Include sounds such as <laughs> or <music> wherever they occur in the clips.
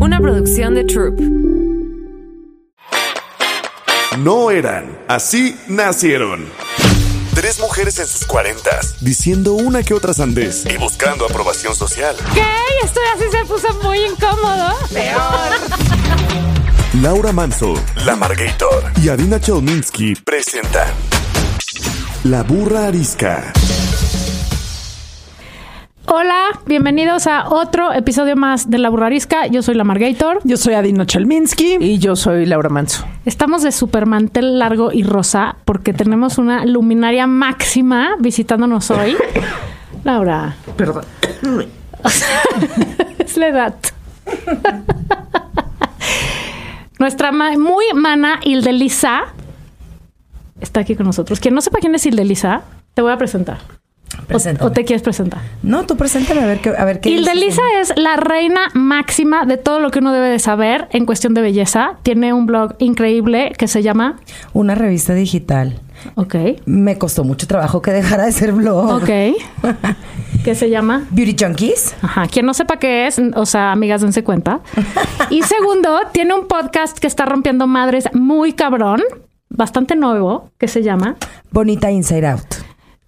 Una producción de Troop. No eran, así nacieron. Tres mujeres en sus cuarentas, diciendo una que otra sandez y buscando aprobación social. ¿Qué? Esto así se puso muy incómodo. Peor. Laura Manso, La Margator y Adina Chelminsky presentan La Burra Arisca. Hola, bienvenidos a otro episodio más de La Burrarisca. Yo soy la Margator. Yo soy Adina Chelminsky. Y yo soy Laura Manso. Estamos de supermantel largo y rosa porque tenemos una luminaria máxima visitándonos hoy. <laughs> Laura. Perdón. <laughs> es la edad. <laughs> Nuestra ma- muy mana Hildelisa está aquí con nosotros. Quien no sepa quién es Hildelisa, te voy a presentar. O, o te quieres presentar. No, tú preséntame a ver qué, a ver qué Hildelisa dices. es la reina máxima de todo lo que uno debe de saber en cuestión de belleza. Tiene un blog increíble que se llama... Una revista digital. Ok. Me costó mucho trabajo que dejara de ser blog. Ok. <laughs> que se llama... Beauty Junkies. Ajá, quien no sepa qué es, o sea, amigas, dense cuenta. <laughs> Y segundo, tiene un podcast que está rompiendo madres muy cabrón, bastante nuevo, que se llama. Bonita Inside Out.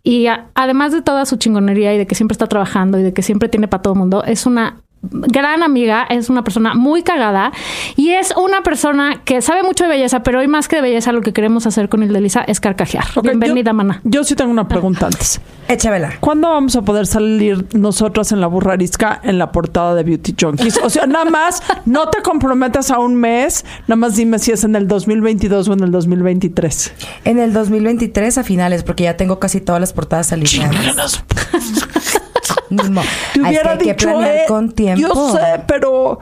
Y a- además de toda su chingonería y de que siempre está trabajando y de que siempre tiene para todo mundo, es una gran amiga, es una persona muy cagada y es una persona que sabe mucho de belleza, pero hoy más que de belleza lo que queremos hacer con Hildelisa es carcajear. Bienvenida, yo, mana. Yo sí tengo una pregunta antes. Échamela. ¿Cuándo vamos a poder salir nosotras en la burrarisca en la portada de Beauty Junkies? O sea, nada más, no te comprometas a un mes, nada más dime si es en el 2022 o en el 2023. En el 2023 a finales, porque ya tengo casi todas las portadas alineadas. Ni mo- Te que hubiera hay que dicho, planear eh, con tiempo. yo sé, pero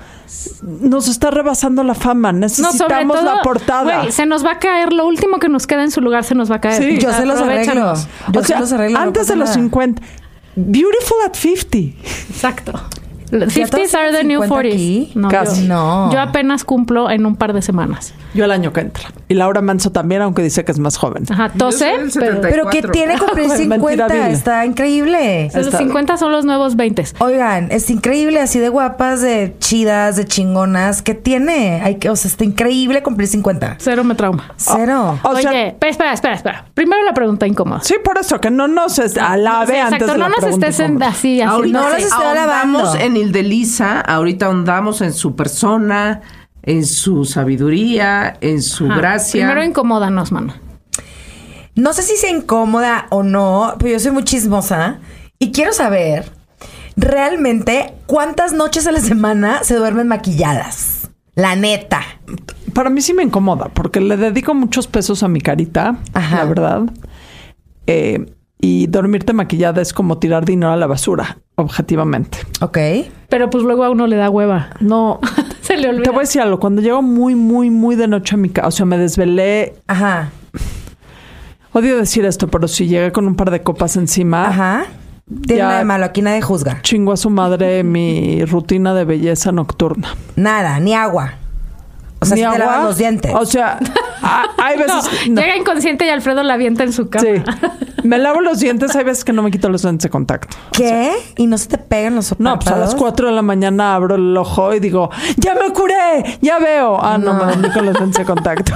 nos está rebasando la fama. No, Necesitamos todo, la portada. güey, se nos va a caer, lo último que nos queda en su lugar se nos va a caer. Sí. Yo se los arreglo. Yo o se sea, los arreglo. no antes pasa de los nada. 50. Beautiful at 50. Exacto. ¿Ya 50s todos are the new 50 40s. aquí? No, Casi. Yo, No. yo apenas cumplo en un par de semanas. Yo el año que entra. Y Laura Manso también, aunque dice que es más joven. Ajá, tose, pero 70. Pero que 34. tiene cumplir <laughs> Mentira 50. vil. Está increíble. los Está- 50 son los nuevos 20. Oigan, es increíble, así de guapas, de chidas, de chingonas. ¿Qué tiene? Hay que, o sea, está increíble cumplir 50. Cero me trauma. Cero. O Oye, sea- espera, espera, espera, espera. Primero la pregunta incómoda. Sí, por eso, que no nos alabe Sí, antes exacto, de la no nos pregunta estés en- así, así. Ahorita no las sí, estoy ahondamos alabando. en Hildelisa, ahorita ahondamos en su persona, en su sabiduría, en su Ajá. gracia. Primero incomódanos, mano. No sé si sea incómoda o no, pero yo soy muy chismosa y quiero saber realmente cuántas noches a la semana se duermen maquilladas. La neta. Para mí sí me incomoda, porque le dedico muchos pesos a mi carita, Ajá. la verdad. Eh, y dormirte maquillada es como tirar dinero a la basura, objetivamente. Ok. Pero pues luego a uno le da hueva. No, <laughs> Se le olvida. te voy a decir algo. Cuando llego muy, muy, muy de noche a mi casa, o sea, me desvelé. Ajá. Odio decir esto, pero si llegué con un par de copas encima, Ajá. Tiene nada de malo, aquí nadie juzga. chingo a su madre mi rutina de belleza nocturna. Nada, ni agua. O sea, Ni si te agua. lavas los dientes. O sea, a- hay veces. no. Llega inconsciente y Alfredo la avienta en su cama. Sí. Me lavo los dientes, hay veces que no me quito los lentes de contacto. ¿Qué? ¿Y no se te pegan los No, pues a las párpados? 4 de la mañana abro el ojo y digo, ¡ya me curé! ¡Ya veo! Ah, no, me dormí con los lentes de contacto.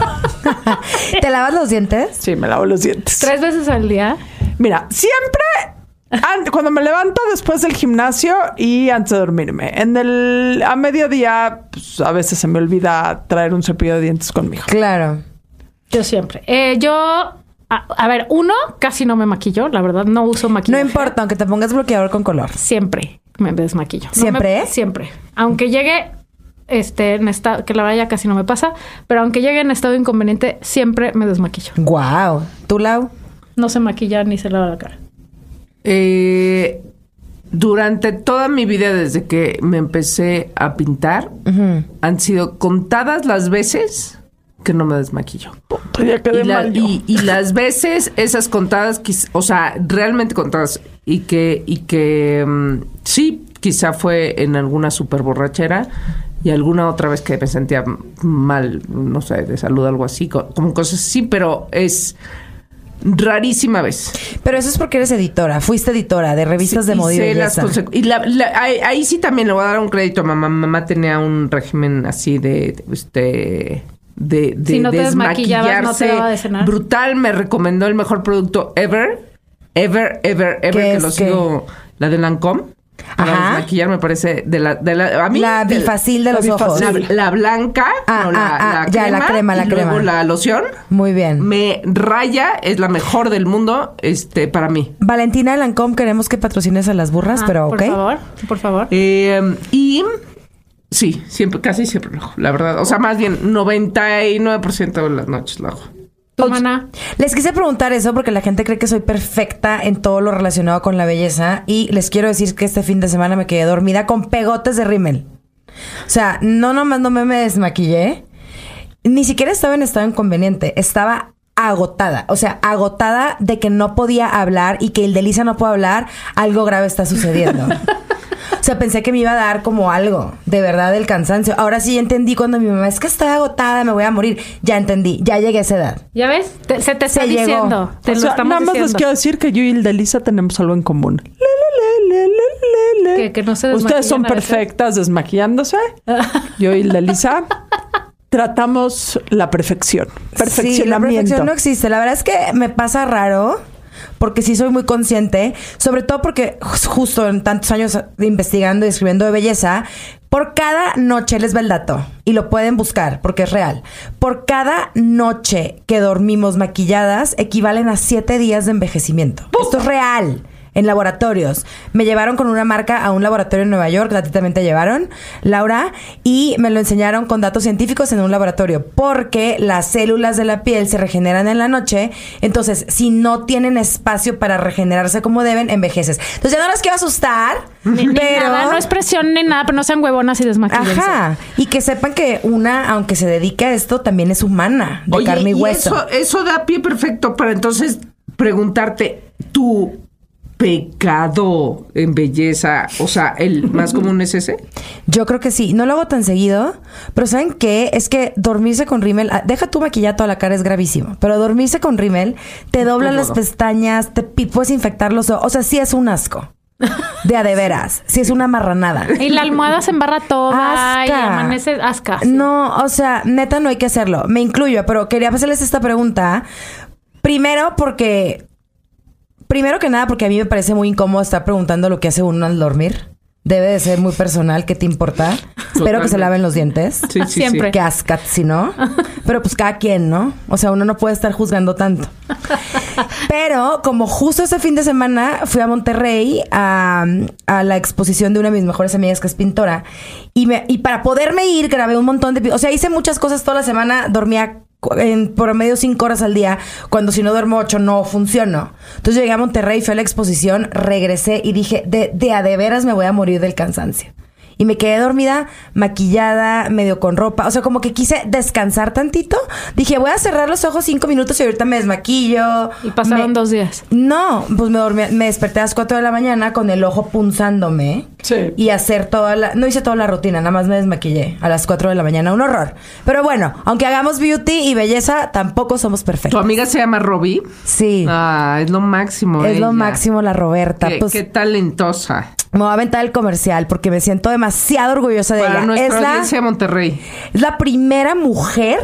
<laughs> ¿Te lavas los dientes? Sí, me lavo los dientes. Tres veces al día. Mira, siempre an- cuando me levanto después del gimnasio y antes de dormirme. En el a mediodía, pues, a veces se me olvida traer un cepillo de dientes conmigo. Claro. Yo siempre. Eh, yo, a, a ver, uno, casi no me maquillo, la verdad, no uso No maquillaje. importa, aunque te pongas bloqueador con color. Siempre me desmaquillo. No ¿Siempre? me- siempre. Aunque llegue, este, en estado, que la verdad ya casi no me pasa, pero aunque llegue en estado inconveniente, siempre me desmaquillo. Wow. ¿Tú, Lau? No se maquilla ni se lava la cara. Eh, durante toda mi vida, desde que me empecé a pintar, han sido contadas las veces que no me desmaquillo. Ya quedé Y, la- mal yo. y- y las veces, esas contadas, o sea, realmente contadas, y que, y que mm, sí, quizá fue en alguna super borrachera y alguna otra vez que me sentía mal, no sé, de salud, algo así, co- como cosas así, pero es Rarísima vez. Pero eso es porque eres editora. Fuiste editora de revistas de moda y belleza. y la- la- ahí, ahí sí también le voy a dar un crédito a mamá. Mamá tenía un régimen así de, este, de, de Si no te desmaquillabas, no te desmaquillarse daba de cenar. brutal. Me recomendó el mejor producto ever, ever, ever, ever ¿Qué que es lo sigo. La de Lancome. Para Ajá. desmaquillar me parece de la, de la a mí La bifacil de la los ojos. la, bifacil. la blanca, Ah, no, la, ah, ah, la ya, la crema, la y luego crema. la loción. Muy bien. Me raya, es la mejor del mundo, este, para mí. Valentina Lancome, queremos que patrocines a las burras, Ah, pero Por ok. favor, por favor. Eh, y sí, siempre, casi siempre lo hago, la verdad. O sea, más bien 99% de las noches lo hago. Les quise preguntar eso porque la gente cree que soy perfecta en todo lo relacionado con la belleza y les quiero decir que este fin de semana me quedé dormida con pegotes de rímel. O sea, no nomás no me, me desmaquillé, ni siquiera estaba en estado inconveniente, estaba agotada, o sea, agotada de que no podía hablar y que el de Lisa no puede hablar, algo grave está sucediendo. <laughs> O sea, pensé que me iba a dar como algo, de verdad, del cansancio. Ahora sí entendí cuando mi mamá es que estoy agotada, me voy a morir. Ya entendí, ya llegué a esa edad. ¿Ya ves? Te- se te está Se llegó. diciendo. Te O lo sea, estamos nada más les diciendo. quiero decir que yo y el de Lisa tenemos algo en común. Le, le, le, le, le, le. Que- que no se Ustedes son perfectas desmaquillándose. yo y el de Lisa tratamos la perfección. Sí, la Perfeccionamiento. perfección no existe. La verdad es que me pasa raro. Porque sí soy muy consciente, sobre todo porque ju- justo en tantos años de investigando y escribiendo de belleza, por cada noche, les va el dato, y lo pueden buscar porque es real, por cada noche que dormimos maquilladas equivalen a siete días de envejecimiento. Esto es real. En laboratorios. Me llevaron con una marca a un laboratorio en Nueva York, a ti también te llevaron, Laura, y me lo enseñaron con datos científicos en un laboratorio, porque las células de la piel se regeneran en la noche, entonces si no tienen espacio para regenerarse como deben, envejeces. Entonces ya no las quiero asustar, Ni, ni pero... nada, no es presión ni nada, pero no sean huevonas y desmaquillense. Ajá, y que sepan que una, aunque se dedique a esto, también es humana, de Oye, carne y hueso. Eso, eso da pie perfecto para entonces preguntarte, tu pecado en belleza, o sea, el más común es ese. Yo creo que sí. No lo hago tan seguido, pero ¿saben qué? Es que dormirse con rímel, ah, deja tu maquillado toda la cara, es gravísimo. Pero dormirse con rímel te doblan las pestañas, te puedes infectar los ojos. O sea, sí es un asco. <laughs> De a de veras. Sí es una marranada. Y la almohada se embarra toda y Asca. amanece asca. sí. No, o sea, neta no hay que hacerlo. Me incluyo, pero quería hacerles esta pregunta. Primero porque... Primero que nada porque a mí me parece muy incómodo estar preguntando lo que hace uno al dormir. Debe de ser muy personal, ¿qué te importa? Espero que se laven los dientes. Sí, sí, Siempre. sí. Que ascat, si no. Pero pues cada quien, ¿no? O sea, uno no puede estar juzgando tanto. Pero como justo ese fin de semana fui a Monterrey a, a la exposición de una de mis mejores amigas que es pintora. Y, me, y para poderme ir grabé un montón de... O sea, hice muchas cosas toda la semana. Dormía en promedio cinco horas al día. Cuando si no duermo ocho no funciono. Entonces llegué a Monterrey, fui a la exposición, regresé y dije, de, de a de veras me voy a morir del cansancio. Y me quedé dormida, maquillada, medio con ropa. O sea, como que quise descansar tantito. Dije, voy a cerrar los ojos cinco minutos y ahorita me desmaquillo. Y pasaron Me- dos días. No, pues me dormí, me desperté a las 4 de la mañana con el ojo punzándome. Sí. Y hacer toda la... No hice toda la rutina, nada más me desmaquillé a las 4 de la mañana. Un horror. Pero bueno, aunque hagamos beauty y belleza, tampoco somos ¿Tu perfectos. amiga se llama Robbie? Sí. Ah, es lo máximo. es lo máximo la Roberta. Qué, Pues qué talentosa. me voy a aventar el comercial porque me siento demasiado orgullosa de Para ella. nuestra Es la, audiencia de Monterrey. es la primera mujer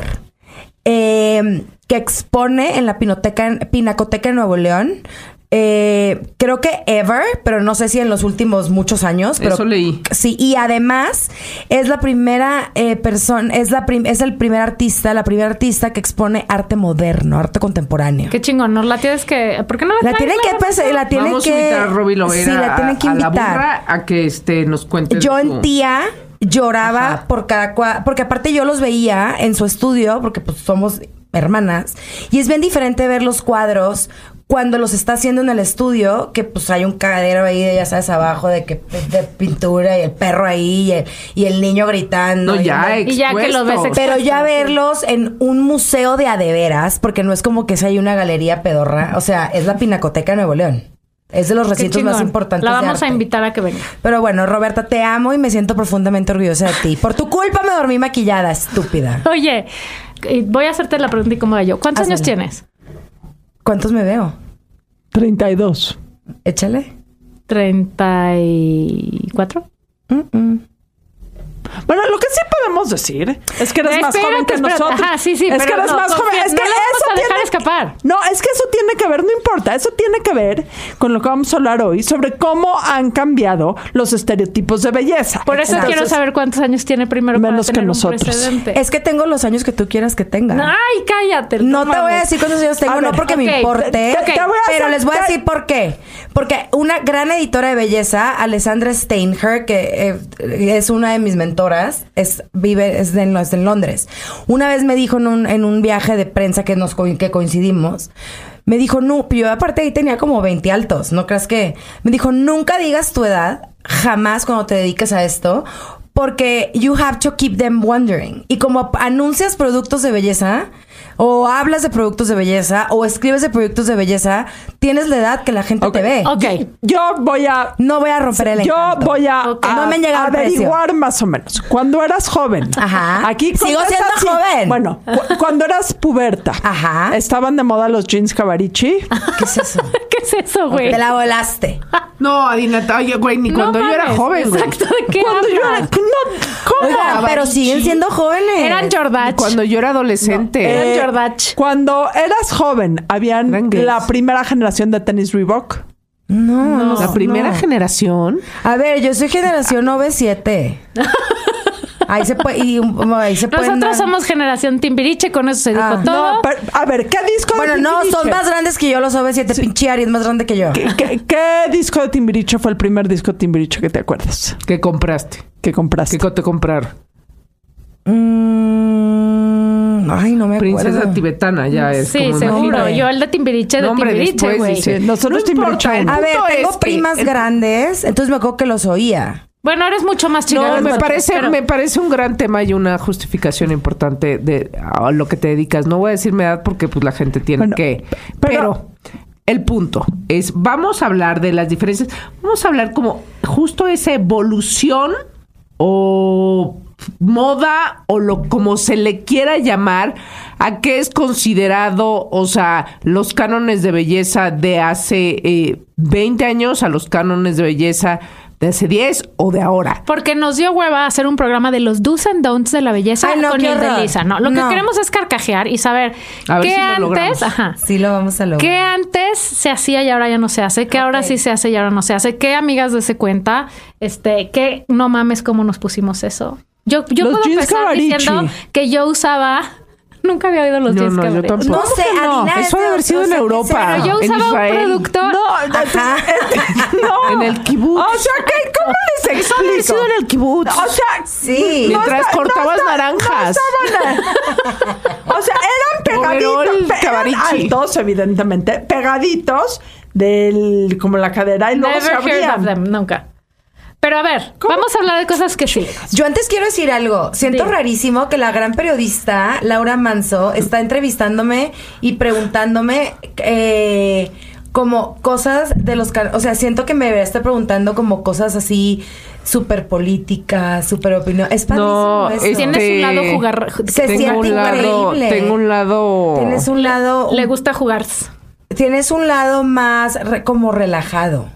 eh, que expone en la Pinoteca, Pinacoteca de Nuevo León. Eh, creo que ever, pero no sé si en los últimos muchos años. Pero Eso leí. Sí, y además es la primera eh, persona, es la prim- es el primer artista, la primera artista que expone arte moderno, arte contemporáneo. Qué chingón, ¿no? La tienes que... ¿Por qué no La traes tienen que, pues, la tienen Vamos que. a invitar a Robbie Lovera sí, la tienen que a la invitar. burra a que este, nos cuente. Yo en su- tía lloraba Ajá. por cada cua- porque aparte yo los veía en su estudio porque pues somos hermanas y es bien diferente ver los cuadros cuando los está haciendo en el estudio que pues hay un cagadero ahí ya sabes abajo de que de pintura y el perro ahí y el, y el niño gritando No, y ya, Y ya que los ves expuestos. pero ya verlos en un museo de adeveras, porque no es como que sea ahí una galería pedorra, o sea, es la Pinacoteca de Nuevo León. Es de los recintos más importantes. La de vamos a arte. invitar a que venga. Pero bueno, Roberta, te amo y me siento profundamente orgullosa de ti. Por tu culpa me dormí maquillada, estúpida. <laughs> Oye, voy a hacerte la pregunta y como yo. ¿Cuántos años tienes? ¿Cuántos me veo? 32. Échale. 34. Bueno, lo que sí podemos decir es que eres más Espérate, joven que espérate. nosotros. Ajá, sí, sí, es que eres no, más joven. Es que no vamos eso a dejar tiene escapar. No, es que eso tiene que ver, no importa. Eso tiene que ver con lo que vamos a hablar hoy sobre cómo han cambiado los estereotipos de belleza. Por eso Entonces, quiero saber cuántos años tiene primero Menos para que tener nosotros. un precedente. Es que tengo los años que tú quieras que tenga. Ay, cállate. No te voy a decir cuántos años tengo, A no ver, porque ok, me importe, te- te- te voy a pero hacer- les voy a decir por qué. Porque una gran editora de belleza, Alessandra Steinher, que eh, es una de mis mentoras, es vive es en, es en Londres. Una vez me dijo en un, en un viaje de prensa que nos que coincidimos. Me dijo, no, yo aparte ahí tenía como 20 altos, ¿no creas que? Me dijo, nunca digas tu edad, jamás cuando te dediques a esto, porque you have to keep them wondering. Y como anuncias productos de belleza, o hablas de productos de belleza, o escribes de productos de belleza, tienes la edad que la gente te ve. Ok. Yo voy a. No voy a romper el Yo encanto. voy a, Ok. a- No me han llegado al averiguar más o menos. Cuando eras joven. Ajá. Aquí Sigo siendo así. joven. Bueno, cu- cuando eras puberta. Ajá. Estaban de moda los jeans Cavarici. <laughs> ¿Qué es eso? <laughs> ¿Qué es eso, güey? Te la volaste. <laughs> No, Adina, oye, güey, ni No cuando yo era joven, güey. Exacto, ¿de qué Cuando yo era. No, ¿Cómo? Pero siguen siendo jóvenes. Eran Jordach. Cuando yo era adolescente. Eran Cuando eras joven, habían la primera generación de tenis Reebok. No, no. la primera no. generación. A ver, yo soy generación 97. <laughs> Ahí se puede. Y, um, ahí se Nosotros dar- somos generación Timbiriche, con eso se dijo Ah. todo. No, pero, a ver, ¿qué disco Bueno, de no, Timbiriche? son más grandes que yo los OV7. Pinche Ari es más grande que yo. ¿Qué, qué, qué disco de Timbiriche fue el primer disco de Timbiriche que te acuerdas? ¿Qué compraste? Que compraste. ¿Qué co- te compraron? Ay, no me Princesa acuerdo. tibetana, ya es sí, como seguro. Yo el de Timbiriche, de No, hombre, Timbiriche, güey. dice- Sí, nosotros No Timbiriche. A ver, es tengo que primas grandes, entonces me acuerdo que los oía. Bueno, eres mucho más chica. No, que me nosotros, parece, pero- me parece un gran tema y una justificación importante de a lo que te dedicas. No voy a decir mi edad porque pues la gente tiene Bueno, que. pero- Pero, el punto es, vamos a hablar de las diferencias. Vamos a hablar como justo esa evolución o moda o lo como se le quiera llamar a qué es considerado, o sea, los cánones de belleza de hace eh, 20 años a los cánones de belleza de hace 10 o de ahora. Porque nos dio hueva hacer un programa de los do's and don'ts de la belleza Ay, no, con el de. Lisa. No, lo No. que queremos es carcajear y saber A ver qué si antes, ajá, Sí, lo vamos a lograr. qué antes se hacía y ahora ya no se hace, qué ahora sí se hace y ahora no se hace, qué amigas de se cuenta, este, qué no mames cómo nos pusimos eso. Yo, yo Los puedo empezar diciendo que yo usaba, nunca había oído los No, jeans no, yo tampoco. No sé, No, Adina. eso es debe haber sido o en sea, ¿qué Europa. Pero yo en usaba Israel. un producto. No, Ajá. <laughs> <laughs> no. En el kibutz. O sea, ¿qué, ¿cómo les Eso debe haber sido explico? en el kibutz. O sea, Sí. Mientras cortabas naranjas. no estaban- <laughs> o sea, eran pegaditos, eran altos, evidentemente, pegaditos del como la cadera y luego se Never heard of abrían. them, nunca. Pero a ver, vamos a hablar de cosas que sí. Yo antes quiero decir algo. Siento Dime. rarísimo que la gran periodista Laura Manso está entrevistándome y preguntándome eh, como cosas de los... O sea, siento que me debería estar preguntando como cosas así súper políticas, súper opinión. Es padrísimo No, eso. este, Tienes un lado jugar. Se siente un lado, increíble. tengo un lado. Tienes un lado... Le gusta jugar. Tienes un lado más re- como relajado.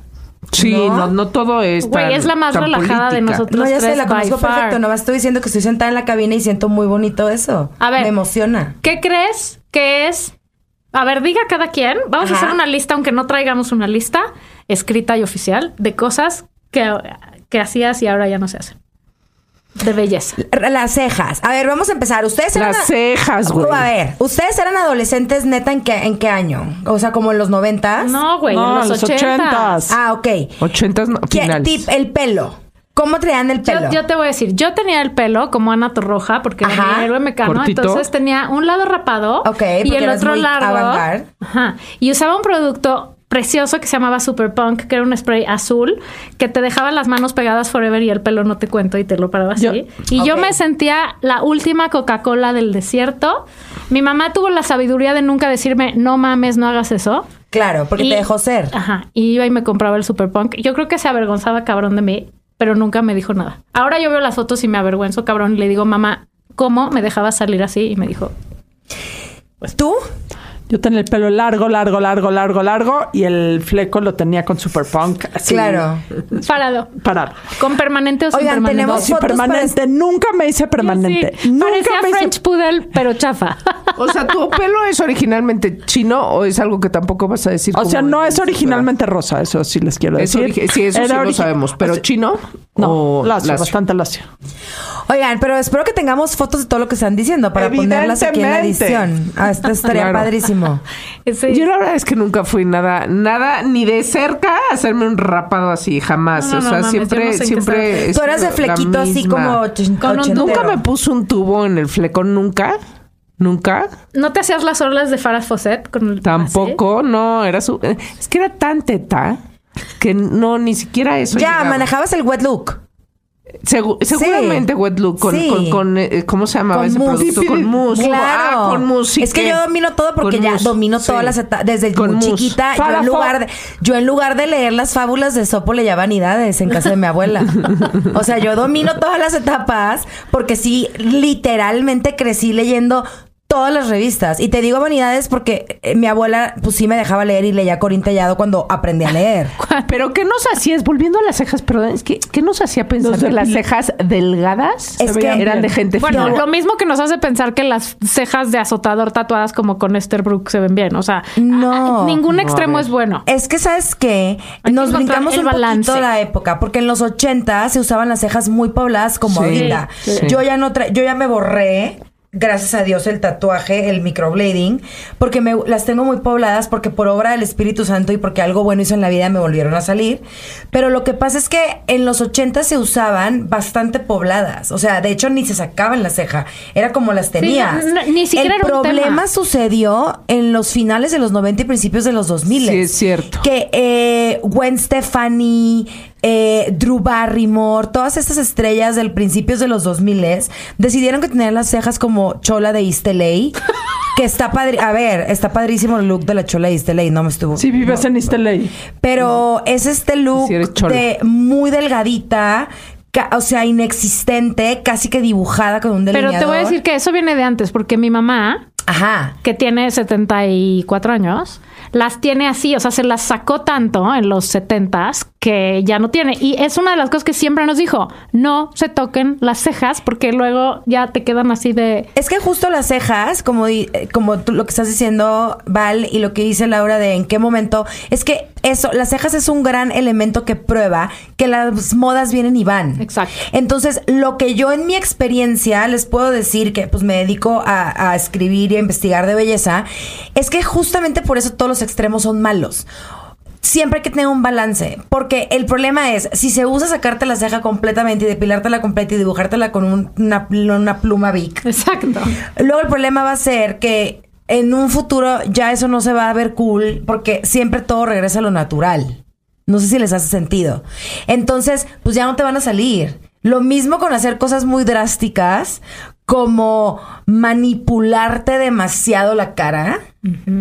Sí, ¿no? no, no, todo es. Güey, tan- es la más relajada de política. nosotros. No, ya sé, tres la by conozco far. perfecto. Nomás estoy diciendo que estoy sentada en la cabina y siento muy bonito eso. A ver. Me emociona. ¿Qué crees que es? A ver, diga cada quien. Vamos a hacer una lista, aunque no traigamos una lista escrita y oficial de cosas que, que hacías y ahora ya no se hacen. De belleza. Las cejas. A ver, vamos a empezar. Ustedes eran. Las cejas, güey. A ver, ¿ustedes eran adolescentes neta en qué, en qué año? O sea, como en los noventas. No, güey, No, en los, ochentas. Ah, ok. Ochentas no, ¿Qué finales. tip? El pelo. ¿Cómo traían el pelo? Yo, yo te voy a decir, yo tenía el pelo como Ana Torroja, porque Ajá. era mi héroe mecano, Cortito. entonces tenía un lado rapado Ok, y el otro muy largo. Ajá. Y usaba un producto precioso que se llamaba Super Punk, que era un spray azul que te dejaba las manos pegadas forever y el pelo no te cuento y te lo paraba así. Yo- y yo me sentía la última Coca-Cola del desierto. Mi mamá tuvo la sabiduría de nunca decirme, no mames, no hagas eso. Claro, porque Y- te dejó ser. Ajá. Y iba y me compraba el Super Punk. Yo creo que se avergonzaba cabrón de mí, pero nunca me dijo nada. Ahora yo veo las fotos y me avergüenzo cabrón y le digo, mamá, ¿cómo me dejaba salir así? Y me dijo, ¿Tú? Yo tenía el pelo largo, largo, largo, largo, largo y el fleco lo tenía con super punk. Así, Claro. Parado. Parado. ¿Con permanente o sin Oigan, permanente? tenemos Sí, fotos permanente. Nunca me hice permanente. Sí, Nunca parecía me hice French Poodle, pero chafa. <laughs> O sea, ¿tu pelo es originalmente chino o es algo que tampoco vas a decir? O sea, no es originalmente rosa, eso sí les quiero Es decir. origi- sí, eso sí Era lo origi- sabemos. ¿Pero o sea, chino? No, o lacio, lacio? bastante lacio. Oigan, pero espero que tengamos fotos de todo lo que están diciendo para ponerlas aquí en la edición. Ah, esto estaría Claro. padrísimo. <laughs> Yo la verdad es que nunca fui nada, nada, ni de cerca a hacerme un rapado así, jamás. No, no, o sea, no siempre, sé siempre. Tú eras de flequito así como Con un-. Nunca me puso un tubo en el flecón, nunca. Nunca. ¿No te hacías las orlas de Farah Fawcett con el Tampoco, no, era su. eh, Es que era tan teta que no, ni siquiera eso. Ya, llegaba. manejabas el wet look. Segu- seguramente wet look con, Sí. con, con, eh, ¿cómo se llamaba Con ese mousse. producto? Con mousse. Claro. Ah, con mousse. sí es que yo domino todo porque ya mousse, domino sí. todas las etapas. Desde Con muy chiquita, yo en, lugar de, yo en lugar de leer las fábulas de Sopo leía vanidades en casa de mi abuela. <laughs> o sea, yo domino todas las etapas porque sí, literalmente crecí leyendo todas las revistas. Y te digo vanidades porque eh, mi abuela, pues sí me dejaba leer y leía Corín Tellado cuando aprendí a leer. <laughs> Pero ¿qué nos hacías? Volviendo a las cejas, perdón, es que ¿qué nos hacía pensar que las cejas delgadas Es que- eran de gente Bueno, fina? lo mismo que nos hace pensar que las cejas de azotador tatuadas como con Esther Brooke se ven bien. O sea, No. a- ningún extremo es bueno. Es que, ¿sabes qué? Hay que Nos encontrar brincamos el un balance. poquito la época, porque en los 80 se usaban las cejas muy pobladas como Sí, ahorita. sí. Yo ya no tra- yo ya me borré gracias a Dios el tatuaje, el microblading, porque me las tengo muy pobladas porque por obra del Espíritu Santo y porque algo bueno hizo en la vida me volvieron a salir. Pero lo que pasa es que en los 80 se usaban bastante pobladas, o sea, de hecho ni se sacaban la ceja, era como las tenías. no, ni siquiera el era un problema tema. sucedió en los finales de los 90 y principios de los 2000. Sí, es cierto. Que eh, Gwen Stefani, eh, Drew Barrymore, todas estas estrellas del principios de los 2000 decidieron que tenían las cejas como chola de East LA. que está padre. A ver, está padrísimo el look de la chola de East LA, no me estuvo. Si vives en East LA. Pero es este look Si de muy delgadita, o sea, inexistente, casi que dibujada con un Pero delineador. te voy a decir que eso viene de antes, porque mi mamá, Ajá. que tiene 74 años, las tiene así, o sea, se las sacó tanto en los 70s que ya no tiene. Y es una de las cosas que siempre nos dijo, no se toquen las cejas porque luego ya te quedan así de... Es que justo las cejas, como, eh, como tú lo que estás diciendo, Val, y lo que dice Laura de en qué momento, es que eso, las cejas es un gran elemento que prueba que las modas vienen y van. Exacto. Entonces, lo que yo en mi experiencia les puedo decir, que pues me dedico a, a escribir y a investigar de belleza, es que justamente por eso todos los extremos son malos. Siempre hay que tener un balance, porque el problema es, si se usa sacarte la ceja completamente y depilártela completa y dibujártela con un- una, una pluma Bic, Exacto. Luego el problema va a ser que en un futuro ya eso no se va a ver cool porque siempre todo regresa a lo natural. No sé si les hace sentido. Entonces, pues ya no te van a salir. Lo mismo con hacer cosas muy drásticas como manipularte demasiado la cara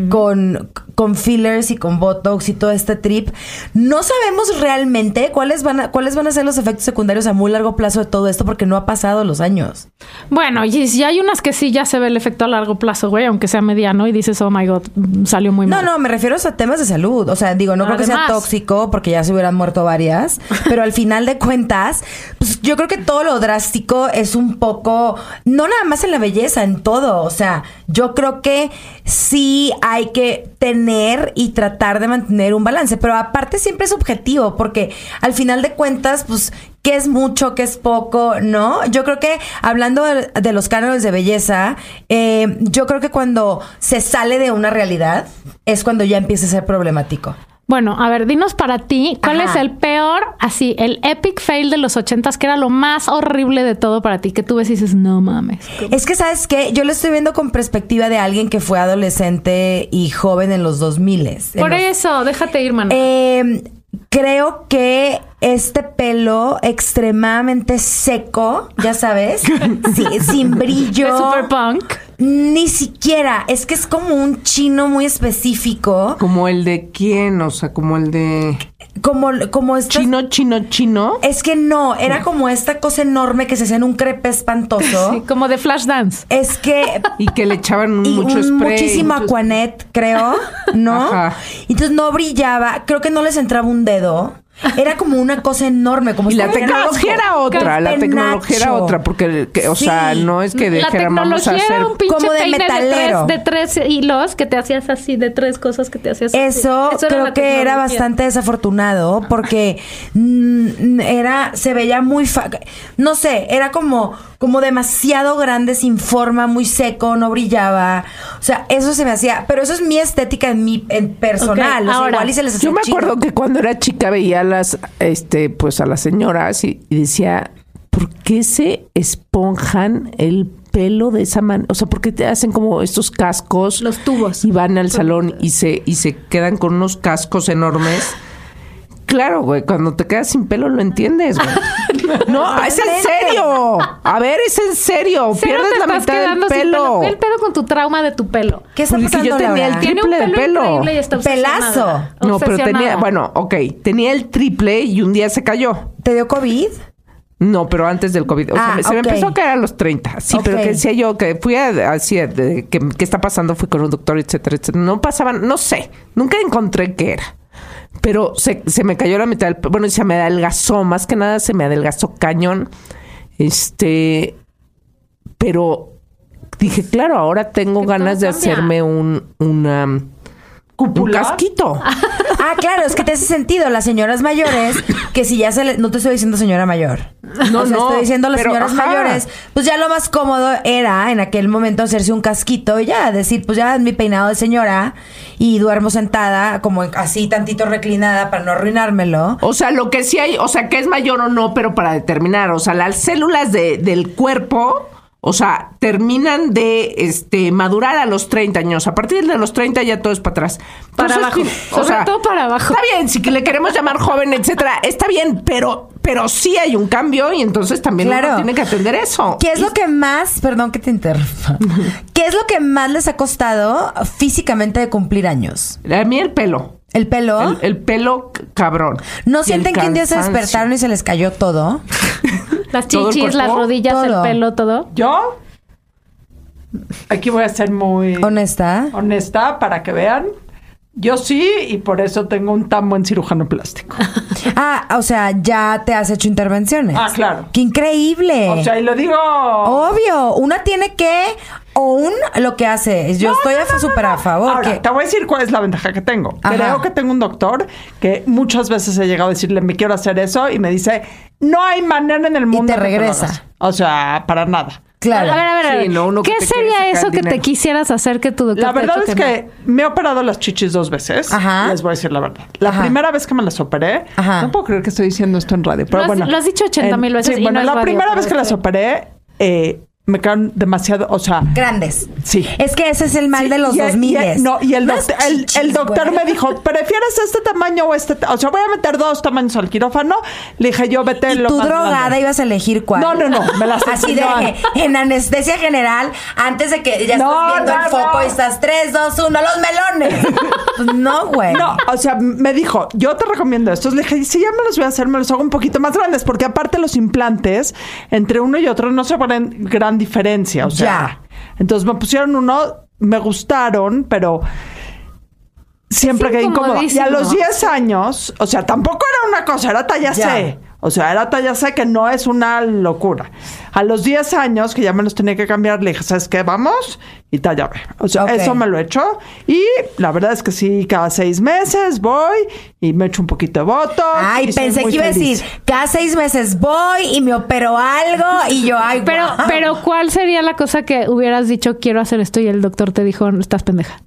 con, con fillers y con botox y todo este trip. No sabemos realmente cuáles van a, cuáles van a ser los efectos secundarios a muy largo plazo de todo esto porque no ha pasado los años. Bueno, y si hay unas que sí ya se ve el efecto a largo plazo, güey, aunque sea mediano y dices, oh my god, salió muy No, mal. no, me refiero a temas de salud. O sea, digo, no creo que sea tóxico porque ya se hubieran muerto varias. <laughs> Pero al final de cuentas, pues yo creo que todo lo drástico es un poco, no nada más en la belleza, en todo. O sea, yo creo que sí hay que tener y tratar de mantener un balance. Pero aparte siempre es objetivo porque al final de cuentas, pues qué es mucho, qué es poco, ¿no? Yo creo que hablando de, de los cánones de belleza, eh, yo creo que cuando se sale de una realidad es cuando ya empieza a ser problemático. Bueno, a ver, dinos para ti, ¿cuál Ajá. es el peor, así, el epic fail de los ochentas, que era lo más horrible de todo para ti, que tú ves y dices, no mames. Es que, ¿sabes qué? Yo lo estoy viendo con perspectiva de alguien que fue adolescente y joven en los 2000. Por eso, déjate ir, mano. Eh, creo que este pelo extremadamente seco, ya sabes, <laughs> sí, sin brillo. super punk. Ni siquiera, es que es como un chino muy específico. Como el de quién, o sea, como el de... como, como estas- Chino, chino, chino. Es que no, era como esta cosa enorme que se hacía en un crepe espantoso. <laughs> Sí, como de flash dance. Es que Y que le echaban y mucho un spray. muchísimo Mucho- Aquanet, creo, ¿no? Ajá. Entonces no brillaba, creo que no les entraba un dedo. Era como una cosa enorme, como Y si la tecnología era otra, la tecnología era otra, porque, que, o Sí. sea, no es que La dijéramos hacer... era un pinche Como de peine de metalero. tres, de tres hilos que te hacías así, de tres cosas que te hacías así. Eso, creo que era bastante desafortunado porque era, se veía muy, fa- no sé, era como, como demasiado grande, sin forma, muy seco, no brillaba. O sea, eso se me hacía, pero eso es mi estética en mi en personal. O sea, ahora, igual y se les Yo me chido. acuerdo que cuando era chica veía a las, este, pues a las señoras y, y decía, ¿por qué se esponjan el pelo de esa manera? O sea, ¿por qué te hacen como estos cascos? Los tubos. Y van al salón y se, y se quedan con unos cascos enormes. Claro, güey, cuando te quedas sin pelo lo entiendes, güey. <laughs> No, es en serio. A ver, es en serio. Cero Pierdes te la estás mitad del sin pelo. Ve el pedo con tu trauma de tu pelo. ¿Qué está pasando, yo tenía el Tiene un triple de pelo, pelo. increíble y está obsesionada. Pelazo. No, pero tenía, bueno, ok, tenía el triple y un día se cayó. ¿Te dio COVID? No, pero antes del COVID. O sea, Ah, se me empezó a caer a los 30. Sí, pero que decía yo que fui a, así, de, que, ¿qué está pasando? Fui con un doctor, etcétera, etcétera. No pasaban, no sé. Nunca encontré qué era. Pero se, se me cayó la mitad del... Bueno, se me adelgazó. Más que nada se me adelgazó cañón. Este... Pero dije, claro, ahora tengo ganas de hacerme un... Una, un ¿Cúpula? casquito. <laughs> Ah, claro, es que te hace sentido. Las señoras mayores, que si ya se le... No te estoy diciendo señora mayor. No, o sea, no, estoy diciendo las pero, señoras ajá. mayores. Pues ya lo más cómodo era en aquel momento hacerse un casquito y ya decir, pues ya es mi peinado de señora y duermo sentada, como así tantito reclinada para no arruinármelo. O sea, lo que sí hay, o sea, que es mayor o no, pero para determinar, o sea, las células de- del cuerpo, o sea, terminan de este madurar a los 30 años. A partir de los 30 ya todo es para atrás. Para abajo. que- Sobre todo para abajo. Está bien, si que le queremos llamar joven, etcétera, está bien, pero pero sí hay un cambio y entonces también Claro. uno tiene que atender eso. ¿Qué es lo que más, perdón que te interrumpa, qué es lo que más les ha costado físicamente de cumplir años? A mí el pelo. ¿El pelo? El, el pelo cabrón. ¿No sienten que un día se despertaron y se les cayó todo? <laughs> Las ¿Todo el chichis, las rodillas, Todo. el pelo, todo. Yo, aquí voy a ser muy ¿Honesta? honesta para que vean. Yo sí, y por eso tengo un tan buen cirujano plástico. <laughs> Ah, o sea, ya te has hecho intervenciones. Ah, claro. ¡Qué increíble! O sea, y lo digo. Obvio, una tiene que o un lo que hace. Yo No, estoy no, no, súper a favor. Ahora, que- te voy a decir cuál es la ventaja que tengo. Ajá. Creo que tengo un doctor que muchas veces he llegado a decirle, me quiero hacer eso, y me dice, no hay manera en el mundo. te que lo regresa. hagas". O sea, para nada. Claro. A ver, a ver, a Sí, no, uno ¿Qué sería eso que dinero. te quisieras hacer que tu doctor La verdad es no? que me he operado las chichis dos veces. Ajá. Les voy a decir la verdad. La Ajá. primera vez que me las operé, Ajá. no puedo creer que estoy diciendo esto en radio, pero Lo has- bueno. lo has dicho 80 mil veces Sí, y bueno, no la radio, primera vez que las operé, eh, me quedaron demasiado, o sea, Grandes. Sí. Es que ese es el mal Sí, de los y el- 2000. y el- No, y el, doctor, el, chichis, el doctor güey. me dijo, ¿prefieres este tamaño o este? ta-?" O sea, voy a meter dos tamaños al quirófano. Le dije, yo vete Y lo tú más drogada grande. ibas a elegir cuál. No, no, no, me las <laughs> Así de enseñaban. en anestesia general, antes de que ya No, estás viendo no, el foco no. y estás 3, 2, 1, los melones. <laughs> pues no, güey. No, o sea, me dijo, yo te recomiendo estos. Le dije, si ya me los voy a hacer, me los hago un poquito más grandes, porque aparte los implantes, entre uno y otro, no se ponen gran diferencia. O sea, Ya. entonces me pusieron uno, me gustaron, pero siempre quedé incómoda. Y a los 10 años, o sea, tampoco era una cosa, era talla Ya. C. O sea, era talla C que no es una locura. A los 10 años, que ya me los tenía que cambiar, le dije, ¿sabes qué? Vamos y talla B. O sea, eso me lo he hecho. Y la verdad es que sí, cada seis meses voy y me echo un poquito de voto. Ay, pensé que iba a decir, cada seis meses voy y me opero algo y yo, ay, Pero, pero, ¿cuál sería la cosa que hubieras dicho quiero hacer esto y el doctor te dijo estás pendeja?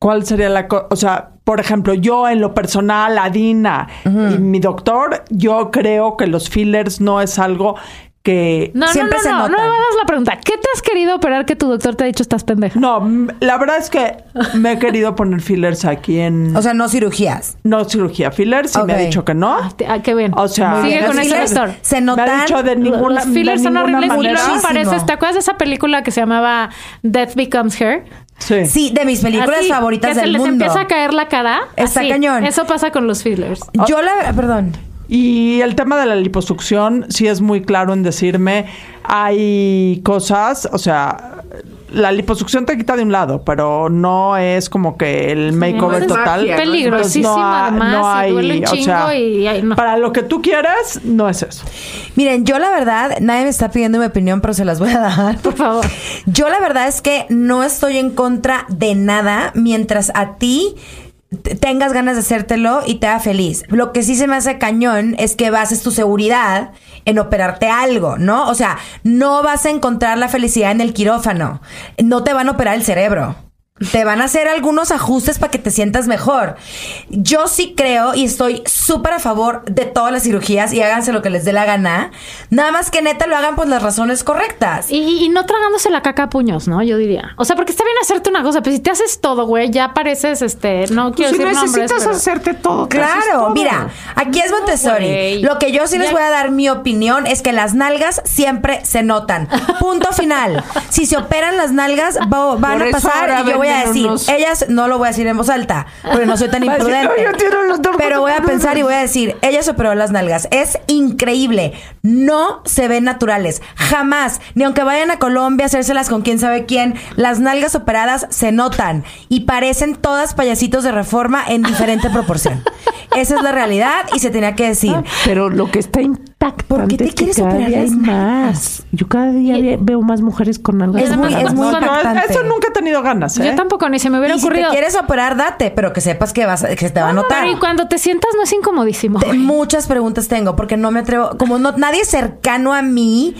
¿Cuál sería la cosa? O sea, por ejemplo, yo en lo personal, Adina y mi doctor, yo creo que los fillers no es algo que No, Siempre no, se no, no, nota. no me hagas la pregunta. ¿Qué te has querido operar que tu doctor te ha dicho estás pendeja? No, la verdad es que me he querido poner fillers aquí en... <laughs> O sea, no cirugías. no cirugía, fillers, y me ha dicho que no. Ah, te- ah, qué bien. O sea, sigue con fillers doctor. Se me notan. ha dicho de ninguna, Los fillers de son ninguna horribles y manera. luego Muchísimo. pareces, ¿te acuerdas de esa película que se llamaba Death Becomes Her? Sí. Sí, de mis películas Así, favoritas que se del les mundo. empieza a caer la cara. Está así. cañón. Eso pasa con los fillers. Yo la. Perdón. Y el tema de la liposucción sí es muy claro en decirme, hay cosas, o sea, la liposucción te quita de un lado, pero no es como que el makeover es total. ¿no? Peligrosísima, ha- además, y duele un chingo y- ay, no. para lo que tú quieres, no es eso. Miren, yo la verdad, nadie me está pidiendo mi opinión, pero se las voy a dar. <laughs> Por favor. Yo la verdad es que no estoy en contra de nada mientras a ti tengas ganas de hacértelo y te haga feliz. Lo que sí se me hace cañón es que bases tu seguridad en operarte algo, ¿no? O sea, no vas a encontrar la felicidad en el quirófano. No te van a operar el cerebro. Te van a hacer algunos ajustes para que te sientas mejor. Yo sí creo y estoy súper a favor de todas las cirugías y háganse lo que les dé la gana. Nada más que neta lo hagan por las razones correctas. Y, y no tragándose la caca a puños, ¿no? Yo diría. O sea, porque está bien hacerte una cosa, pero si te haces todo, güey, ya pareces, este, no quiero si decir nombres, necesitas pero- hacerte todo. te haces Claro, todo. mira, aquí es Montessori. Lo que yo sí les voy a dar mi opinión es que las nalgas siempre se notan. Punto final. <laughs> Si se operan las nalgas, va- van Por a pasar y yo voy a venden decir, unos- ellas, no lo voy a decir en voz alta, porque no soy tan <laughs> a imprudente. "No, yo quiero los dos Pero voy a botones". pensar y voy a decir, ella se operó las nalgas. Es increíble. No se ven naturales. Jamás. Ni aunque vayan a Colombia a hacérselas con quién sabe quién, las nalgas operadas se notan y parecen todas payasitos de reforma en diferente proporción. <laughs> Esa es la realidad y se tenía que decir. Pero lo que está impactante ¿Por qué te es que quieres cada operar día hay las más. Yo cada día ve- veo más mujeres con nalgas. Es muy- es muy no, eso nunca he tenido ganas, ¿eh? Yo tampoco, ni se me hubiera Y si te ocurrido. quieres operar, date, pero que sepas que vas a- que se te va a notar. Pero y cuando te sientas no es incomodísimo. Te- Muchas preguntas tengo porque no me atrevo, como no nadie cercano a mí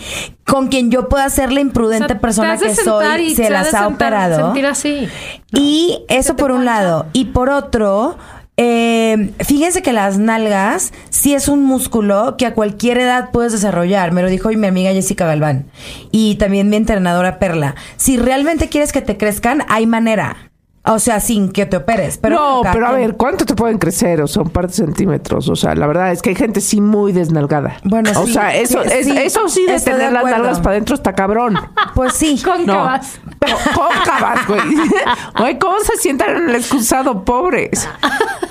con quien yo pueda ser la O imprudente sea, persona que soy y se las ha sentar- operado. sentir así. Y eso por un lado. Y por otro, eh, fíjense que las nalgas sí es un músculo que a cualquier edad puedes desarrollar. Me lo dijo hoy mi amiga Jessica Galván. Y también mi entrenadora Perla. Si realmente quieres que te crezcan, hay manera. O sea, sin que te operes. Pero no, pero a ver, ¿cuánto te pueden crecer? O sea, un par de centímetros. O sea, la verdad es que hay gente sí muy desnalgada. Bueno, o sí, sea, eso, sí, es- sí, eso sí de tener las nalgas para adentro está cabrón. <laughs> Pues sí. <laughs> Cóncavas. Co- Cóncavas, güey. <laughs> Güey, ¿cómo se sientan en el excusado, pobres?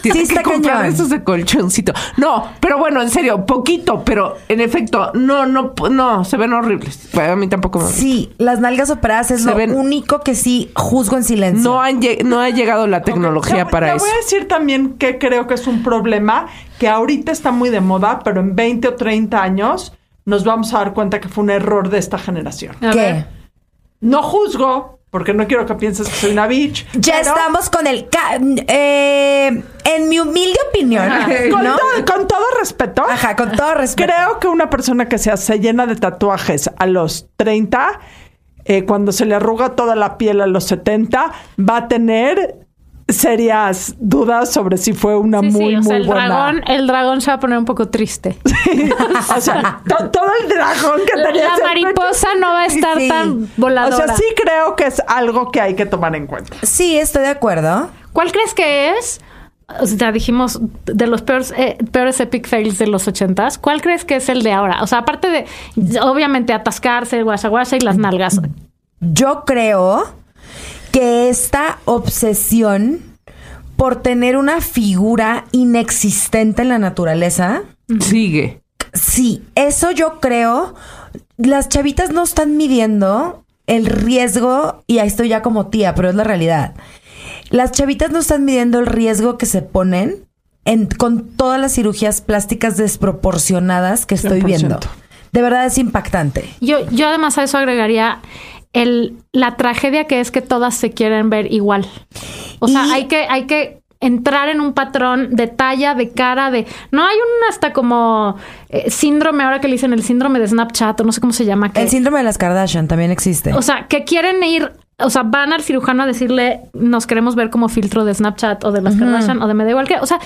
<laughs> Tienen está que comprar cañón. esos de colchoncito. No, pero bueno, en serio, poquito, pero en efecto, no, no, no, se ven horribles. Bueno, a mí tampoco me Sí, las nalgas operadas es Se lo ven- único que sí juzgo en silencio. No, han no ha llegado la tecnología Te- para te eso. voy a decir también que creo que es un problema que ahorita está muy de moda, pero en 20 o 30 años nos vamos a dar cuenta que fue un error de esta generación. ¿Qué? No juzgo, porque no quiero que pienses que soy una bitch. Ya pero estamos con el... ca- eh, en mi humilde opinión, Con, ¿no? todo, con todo respeto, Ajá, con todo respeto. creo que una persona que se hace llena de tatuajes a los 30, eh, cuando se le arruga toda la piel a los 70, va a tener serias dudas sobre si fue una Sí, muy, sí, o muy sea, el buena. dragón, el dragón se va a poner un poco triste. <laughs> o sea, to- todo el dragón que La, tenía la mariposa no va a estar Sí. tan voladora. O sea, sí creo que es algo que hay que tomar en cuenta. Sí, estoy de acuerdo. ¿Cuál crees que es? O sea, dijimos de los peores, eh, peores epic fails de los ochentas. ¿Cuál crees que es el de ahora? O sea, aparte de, obviamente, atascarse, guasa guasa y las nalgas. Yo creo que esta obsesión por tener una figura inexistente en la naturaleza, Sigue. sí, eso yo creo, las chavitas no están midiendo el riesgo, y ahí estoy ya como tía, pero es la realidad. Las chavitas no están midiendo el riesgo que se ponen en- con todas las cirugías plásticas desproporcionadas que estoy 100%. viendo. De verdad es impactante. Yo, yo además a eso agregaría el, la tragedia que es que todas se quieren ver igual. O sea, Y- hay que, hay que entrar en un patrón de talla, de cara, de... No hay un hasta como eh, síndrome, ahora que le dicen el síndrome de Snapchat o no sé cómo se llama. Que, El síndrome de las Kardashian también existe. o sea, que quieren ir o sea, van al cirujano a decirle, nos queremos ver como filtro de Snapchat o de las Kardashian o de me da igual que, o sea,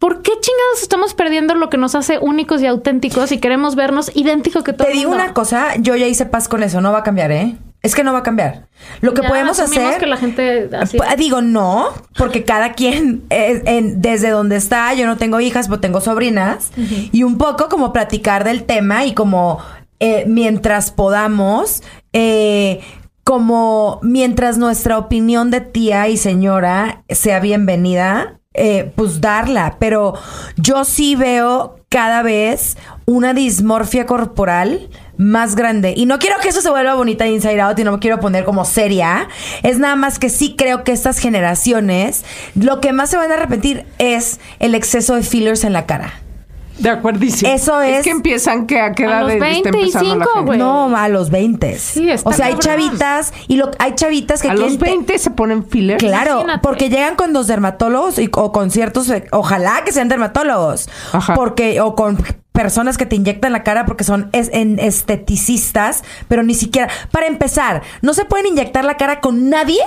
¿por qué chingados estamos perdiendo lo que nos hace únicos y auténticos y queremos vernos idénticos que todo Te el digo una cosa, yo ya hice paz con eso, no va a cambiar, ¿eh? Es que no va a cambiar. Lo que Ya podemos hacer... que la gente así- Digo, no, porque cada quien, eh, en- desde donde está, yo no tengo hijas, pero tengo sobrinas, y un poco como platicar del tema y como eh, mientras podamos, eh, como mientras nuestra opinión de tía y señora sea bienvenida, eh, pues darla. Pero yo sí veo cada vez una dismorfia corporal más grande. Y no quiero que eso se vuelva bonita Inside Out y no me quiero poner como seria. Es nada más que sí creo que estas generaciones lo que más se van a arrepentir es el exceso de fillers en la cara. De acuerdísimo. Eso es... Es que empiezan que a qué A edad los empezando la 25, gente? güey. no, a los 20. Sí, está o sea, hay chavitas y lo, hay chavitas que A los quieren te- 20 se ponen fillers. Claro, Imagínate. porque llegan con los dermatólogos y, o con ciertos, ojalá que sean dermatólogos, Ajá. porque o con personas que te inyectan la cara porque son es- en esteticistas, pero ni siquiera. Para empezar, no se pueden inyectar la cara con nadie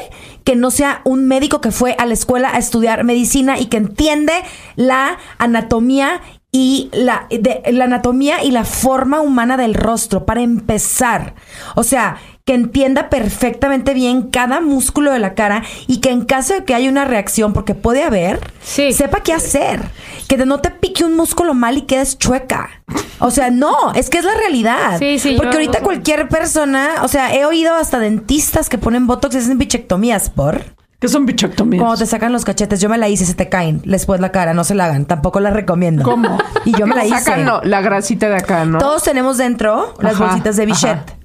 que no sea un médico que fue a la escuela a estudiar medicina y que entiende la anatomía y la, de, la anatomía y la forma humana del rostro, para empezar. O sea, que entienda perfectamente bien cada músculo de la cara y que en caso de que haya una reacción, porque puede haber, Sí. sepa qué hacer. Que no te pique un músculo mal y quedes chueca. O sea, no, es que es la realidad. Sí, sí, Porque yo- ahorita cualquier persona, o sea, he oído hasta dentistas que ponen botox y hacen bichectomías por. ¿Qué son bichectomías? Cuando te sacan los cachetes, yo me la hice, se te caen después la cara, no se la hagan, tampoco la recomiendo. ¿Cómo? Y yo me la hice. Sacan la grasita de acá, ¿no? Todos tenemos dentro las Ajá, bolsitas de Bichette. ajá.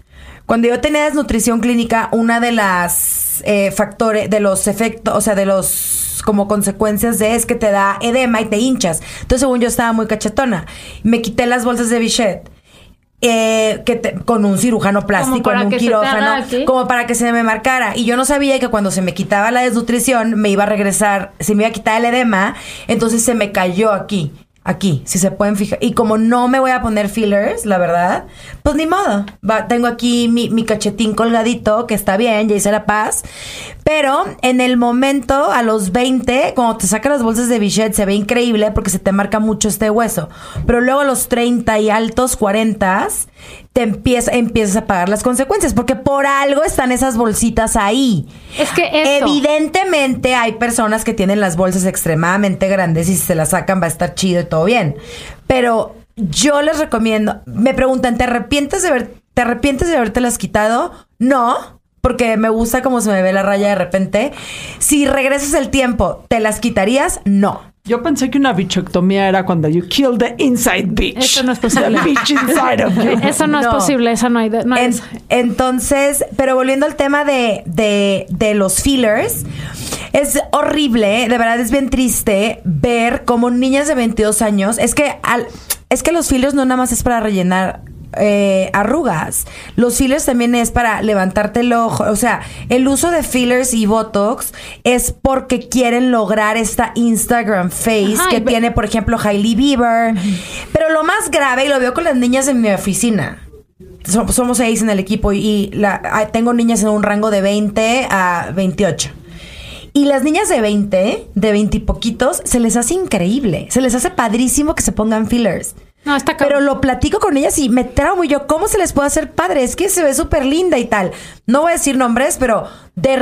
Cuando yo tenía desnutrición clínica, una de las eh, factores, de los efectos, o sea, de los como consecuencias de es que te da edema y te hinchas. Entonces, según yo estaba muy cachetona, me quité las bolsas de Bichette. eh, que te- con un cirujano plástico en un quirófano como para que se me marcara y yo no sabía que cuando se me quitaba la desnutrición me iba a regresar se me iba a quitar el edema entonces se me cayó aquí aquí si se pueden fijar. Y como no me voy a poner fillers la verdad pues ni modo. Va, tengo aquí mi, cachetín colgadito que está bien ya hice la paz. Pero en el momento a los 20 cuando te sacan las bolsas de Bichette se ve increíble porque se te marca mucho este hueso. Pero luego a los 30 y altos 40 te empieza, empiezas a pagar las consecuencias porque por algo están esas bolsitas ahí Es que eso. Evidentemente hay personas que tienen las bolsas extremadamente grandes y si se las sacan va a estar chido y todo bien. Pero yo les recomiendo, me preguntan, ¿te arrepientes de ver, te arrepientes de haberte las quitado? No, porque me gusta cómo se me ve la raya de repente. Si regresas el tiempo, ¿te las quitarías? No. Yo pensé que una bichectomía era cuando you kill the inside bitch. Eso no es posible. The bitch inside of you. <laughs> Eso no, es posible, eso no hay. de- no En- entonces, pero volviendo al tema de, de, de los fillers, es horrible, de verdad es bien triste ver como niñas de 22 años, es que, al, es que los fillers no nada más es para rellenar eh, arrugas. Los fillers también es para levantarte el ojo. O sea, el uso de fillers y botox es porque quieren lograr esta Instagram face Ajá, que tiene, por ejemplo, Hailey Bieber. Pero lo más grave, y lo veo con las niñas en mi oficina. So- somos seis en el equipo y la, ah, tengo niñas en un rango de 20 a 28. Y las niñas de 20, de 20 y poquitos, se les hace increíble. Se les hace padrísimo que se pongan fillers. No, está Pero lo platico con ellas y me traumo y yo, ¿cómo se les puede hacer padre? Es que se ve súper linda y tal. No voy a decir nombres, pero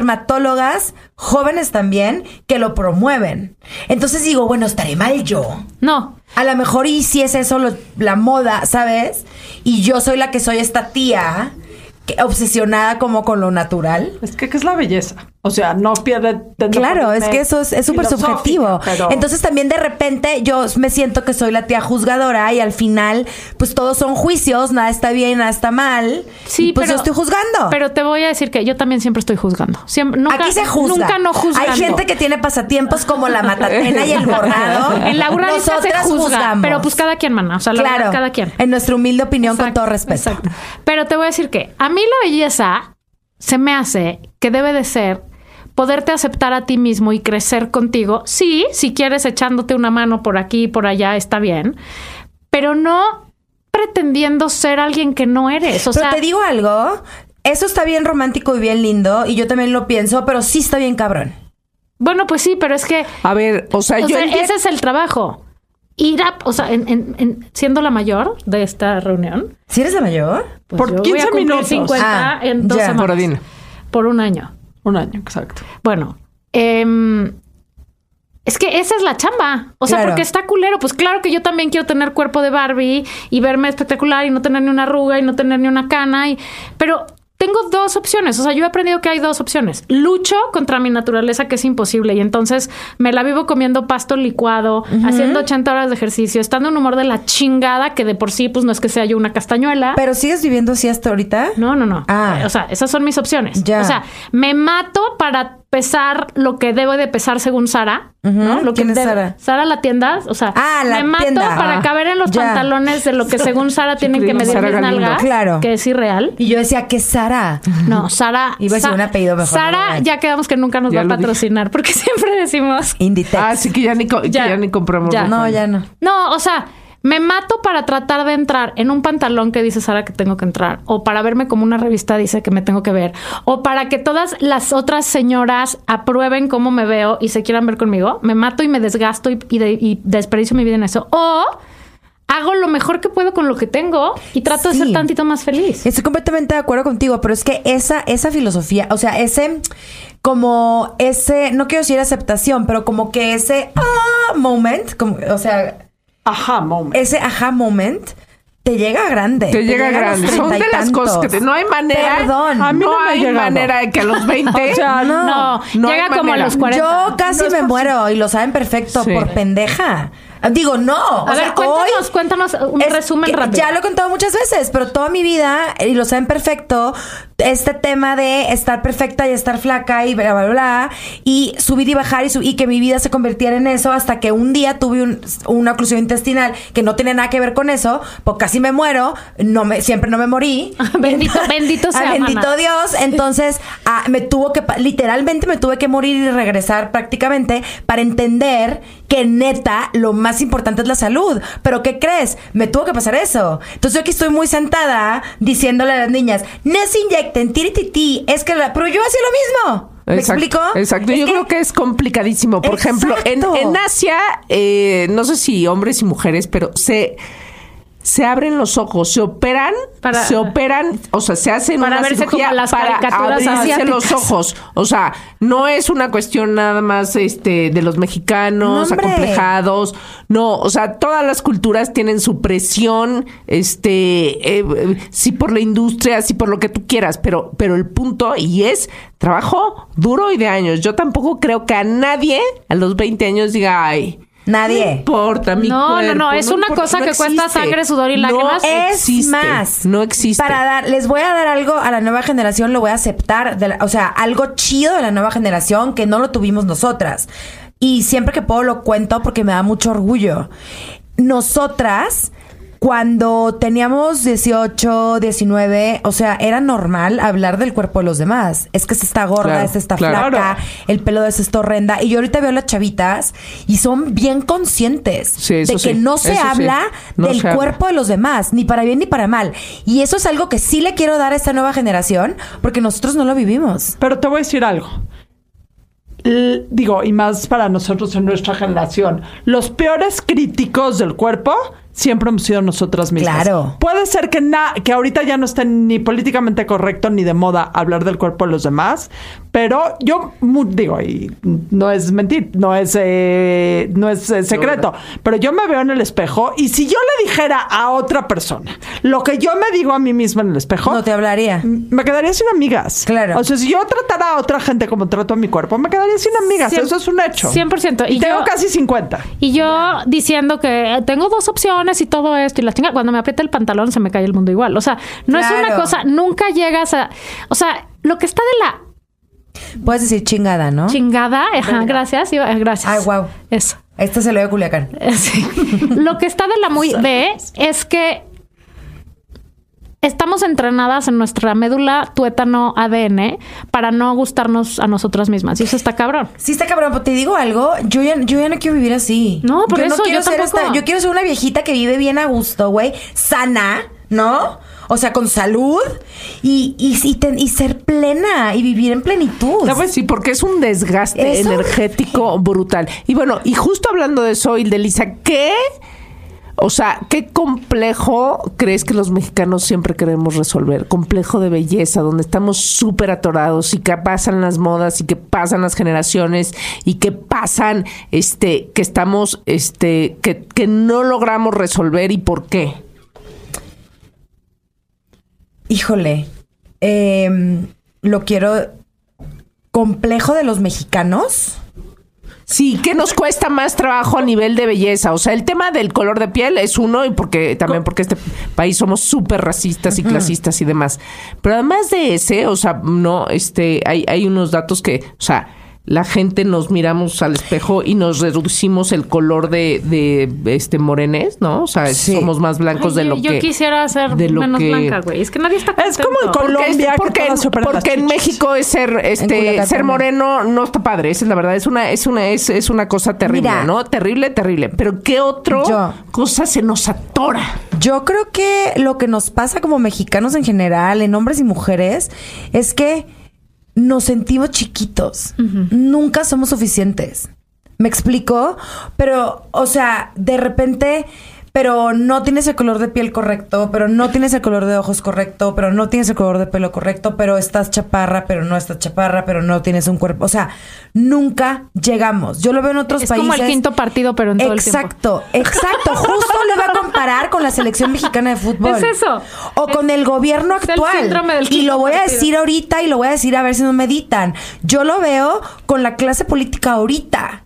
dermatólogas, jóvenes también, que lo promueven. Entonces digo, bueno, estaré mal yo. No. A lo mejor y si es eso lo- la moda, ¿sabes? Y yo soy la que soy esta tía que- obsesionada como con lo natural. Es que, ¿qué es la belleza? O sea, no pierde... Claro, es que eso es es súper subjetivo. pero- Entonces también de repente yo me siento que soy la tía juzgadora y al final pues todos son juicios, nada está bien, nada está mal. Sí, y pues pero, yo estoy juzgando. Pero te voy a decir que yo también siempre estoy juzgando. Siempre, nunca, Aquí se juzga. Nunca no juzgando. Hay gente que tiene pasatiempos como la matatena y el bordado. <laughs> En la se Nosotras juzga. juzgamos. Pero pues cada quien, mana. O sea, la claro, verdad, cada quien. En nuestra humilde opinión, con todo respeto. exacto. Pero te voy a decir que a mí la belleza se me hace que debe de ser poderte aceptar a ti mismo y crecer contigo. Sí, si quieres echándote una mano por aquí y por allá, está bien. Pero no pretendiendo ser alguien que no eres. O Pero sea, te digo algo, eso está bien romántico y bien lindo, y yo también lo pienso, pero sí está bien cabrón. Bueno, pues sí, pero es que. A ver, o sea, o yo sea, ese es el trabajo. Ir a, o sea, en- en- en- siendo la mayor de esta reunión, ¿Si eres la mayor? pues Por yo voy 15 a cumplir minutos. 50 Ah, en dos ya. semanas. Por un año. Un año, exacto. Bueno, em, es que esa es la chamba. O sea, Claro. porque está culero. Pues claro que yo también quiero tener cuerpo de Barbie y verme espectacular y no tener ni una arruga y no tener ni una cana. Y... Pero tengo dos opciones. O sea, yo he aprendido que hay dos opciones. Lucho contra mi naturaleza, que es imposible. Y entonces me la vivo comiendo pasto licuado, haciendo 80 horas de ejercicio, estando en un humor de la chingada, que de por sí, pues no es que sea yo una castañuela. ¿Pero sigues viviendo así hasta ahorita? No, no, no. Ah. O sea, esas son mis opciones. Ya. O sea, me mato para pesar lo que debo de pesar según Sara, ¿no? Lo que ¿Quién es debe- Sara? Sara la tienda, o sea, Ah, la me mato tienda. para Ah. caber en los Ya. pantalones de lo que <laughs> según Sara tienen que medir Sara mis Galindo. nalgas, Claro. que es irreal. Y yo decía que Sara. No, Sara. Iba a decir un apellido mejor, Sara, ya quedamos que nunca nos Ya va a dije. patrocinar, porque <laughs> siempre decimos. Inditex. Ah, sí que ya ni, co- que Ya. ya ni compramos. No, ya no. No, o sea, me mato para tratar de entrar en un pantalón que dice Sara que tengo que entrar, o para verme como una revista dice que me tengo que ver, o para que todas las otras señoras aprueben cómo me veo y se quieran ver conmigo. Me mato y me desgasto y, y de- y desperdicio mi vida en eso. O hago lo mejor que puedo con lo que tengo y trato de ser tantito más feliz. Estoy completamente de acuerdo contigo, pero es que esa, esa filosofía, o sea, ese, como ese, no quiero decir aceptación, pero como que ese ah, moment, como, o sea, Ajá, moment. ese aha moment te llega grande. Te llega grande. Son de las cosas que te- no hay manera. Perdón. A mí no, no hay llegado. manera de que a los <laughs> 20. O sea, no. No, no llega como a los 40. Yo casi me posible. muero y lo saben perfecto Sí. por pendeja. Digo, no. A o ver, sea, cuéntanos, hoy cuéntanos un es resumen rápido. Ya lo he contado muchas veces, pero toda mi vida, y lo saben perfecto, este tema de estar perfecta y estar flaca y bla, bla, bla, y subir y bajar y, su- y que mi vida se convirtiera en eso hasta que un día tuve un- una oclusión intestinal que no tiene nada que ver con eso, pues casi me muero, no me, siempre no me morí. <laughs> Bendito- bendito <laughs> sea, Bendito mana. Dios. Entonces, ah, me tuvo que, literalmente me tuve que morir y regresar prácticamente para entender que neta lo más importante es la salud. Pero ¿qué crees? Me tuvo que pasar eso. Entonces yo aquí estoy muy sentada diciéndole a las niñas, no se inyecten, tirititi, es que la... Pero yo hacía lo mismo. ¿Me Exacto, explico? Exacto. Es Yo que- creo que es complicadísimo. Por ejemplo, en, en Asia, eh, no sé si hombres y mujeres, pero se, se abren los ojos, se operan, Para- se operan, o sea, se hacen Para una verse cirugía como las para abrirse asiáticas. los ojos. O sea, no es una cuestión nada más este de los mexicanos acomplejados. No, o sea, todas las culturas tienen su presión, este, eh, eh, sí por la industria, sí por lo que tú quieras, pero, pero el punto y es trabajo duro y de años. Yo tampoco creo que a nadie a los 20 años diga, ay, no Nadie. importa mi No, no, cuerpo, no, es una importa, cosa no que cuesta sangre, sudor y No lágrimas. Es existe, más. no existe. Para dar, les voy a dar algo a la nueva generación, lo voy a aceptar. de la- o sea, algo chido de la nueva generación que no lo tuvimos nosotras. Y siempre que puedo lo cuento porque me da mucho orgullo. Nosotras, cuando teníamos 18, 19, o sea, era normal hablar del cuerpo de los demás. Es que esta está gorda, Claro, esta está claro. flaca, el pelo de esta está horrenda. Y yo ahorita veo a las chavitas y son bien conscientes Sí, de que sí, no se eso sí. habla No del se habla. cuerpo de los demás, ni para bien ni para mal. Y eso es algo que sí le quiero dar a esta nueva generación, porque nosotros no lo vivimos. Pero te voy a decir algo. L- digo, y más para nosotros en nuestra generación, los peores críticos del cuerpo siempre hemos sido nosotras mismas. Claro. Puede ser que, na- que ahorita ya no esté ni políticamente correcto ni de moda hablar del cuerpo de los demás, pero yo mu- digo, y no es mentir, no es, eh, no es eh, secreto, pero yo me veo en el espejo y si yo le dijera a otra persona lo que yo me digo a mí misma en el espejo, No te hablaría. me quedaría sin amigas. Claro. O sea, si yo tratara a otra gente como trato a mi cuerpo, me quedaría sin amigas. Cien- Eso es un hecho. 100%. Y, Y tengo yo- casi 50. Y yo diciendo que tengo dos opciones y todo esto y la chinga, cuando me aprieta el pantalón se me cae el mundo igual. O sea, no es una cosa, nunca llegas a, o sea, lo que está de la Puedes decir chingada, ¿no? chingada, ajá, gracias, iba- eh, gracias. Ay, guau. Eso. Este se lo dio a Culiacán. <laughs> Sí. Lo que está de la muy <laughs> B es que estamos entrenadas en nuestra médula tuétano ADN para no gustarnos a nosotras mismas. Y eso está cabrón. Sí está cabrón, pero te digo algo, yo ya, yo ya no quiero vivir así. No, por yo eso, no quiero yo ser tampoco. esta- yo quiero ser una viejita que vive bien a gusto, güey, sana, ¿no? O sea, con salud y, y, y ten- y ser plena y vivir en plenitud. ¿Sabes? Sí, porque es un desgaste Es energético brutal. Y bueno, y justo hablando de eso, Ildelisa, ¿qué? O sea, ¿qué complejo crees que los mexicanos siempre queremos resolver? Complejo de belleza, donde estamos súper atorados y que pasan las modas y que pasan las generaciones y que pasan, este, que estamos, este, que, que no logramos resolver y por qué. Híjole, em, lo quiero complejo de los mexicanos. Sí, ¿qué nos cuesta más trabajo a nivel de belleza? O sea, el tema del color de piel es uno y porque también porque este país somos súper racistas y clasistas y demás. Pero además de ese, o sea, no, este, hay, hay unos datos que, o sea, la gente nos miramos al espejo y nos reducimos el color de, de este morenes, ¿no? O sea, Sí. somos más blancos de lo yo que. quisiera ser de lo menos que- blanca, güey. Es que nadie está Es como en contento. Col- Porque, es- Colombia, que porque, en. México es ser este ser moreno no está padre, esa es la verdad, es una es una es, es una cosa terrible, Mira. ¿no? Terrible, terrible. Pero qué otro Yo. cosa se nos atora? Yo creo que lo que nos pasa como mexicanos en general, en hombres y mujeres, es que nos sentimos chiquitos. Nunca somos suficientes. ¿Me explico? Pero, o sea, de repente, pero no tienes el color de piel correcto, pero no tienes el color de ojos correcto, pero no tienes el color de pelo correcto, pero estás chaparra, pero no estás chaparra, pero no tienes un cuerpo. O sea, nunca llegamos. Yo lo veo en otros Es países. como el quinto partido, pero en todo el tiempo. Exacto, exacto. Justo lo iba a comparar con la selección mexicana de fútbol. Es eso. O con el gobierno es el actual. síndrome del y lo voy a partido. decir ahorita y lo voy a decir a ver si no me editan. Yo lo veo con la clase política ahorita.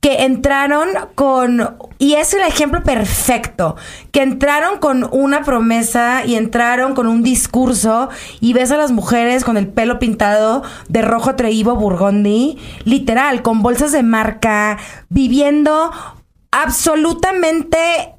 Que entraron con. Y es el ejemplo perfecto. Que entraron con una promesa y entraron con un discurso. Y ves a las mujeres con el pelo pintado de rojo atreído burgundy. Literal, con bolsas de marca. Viviendo absolutamente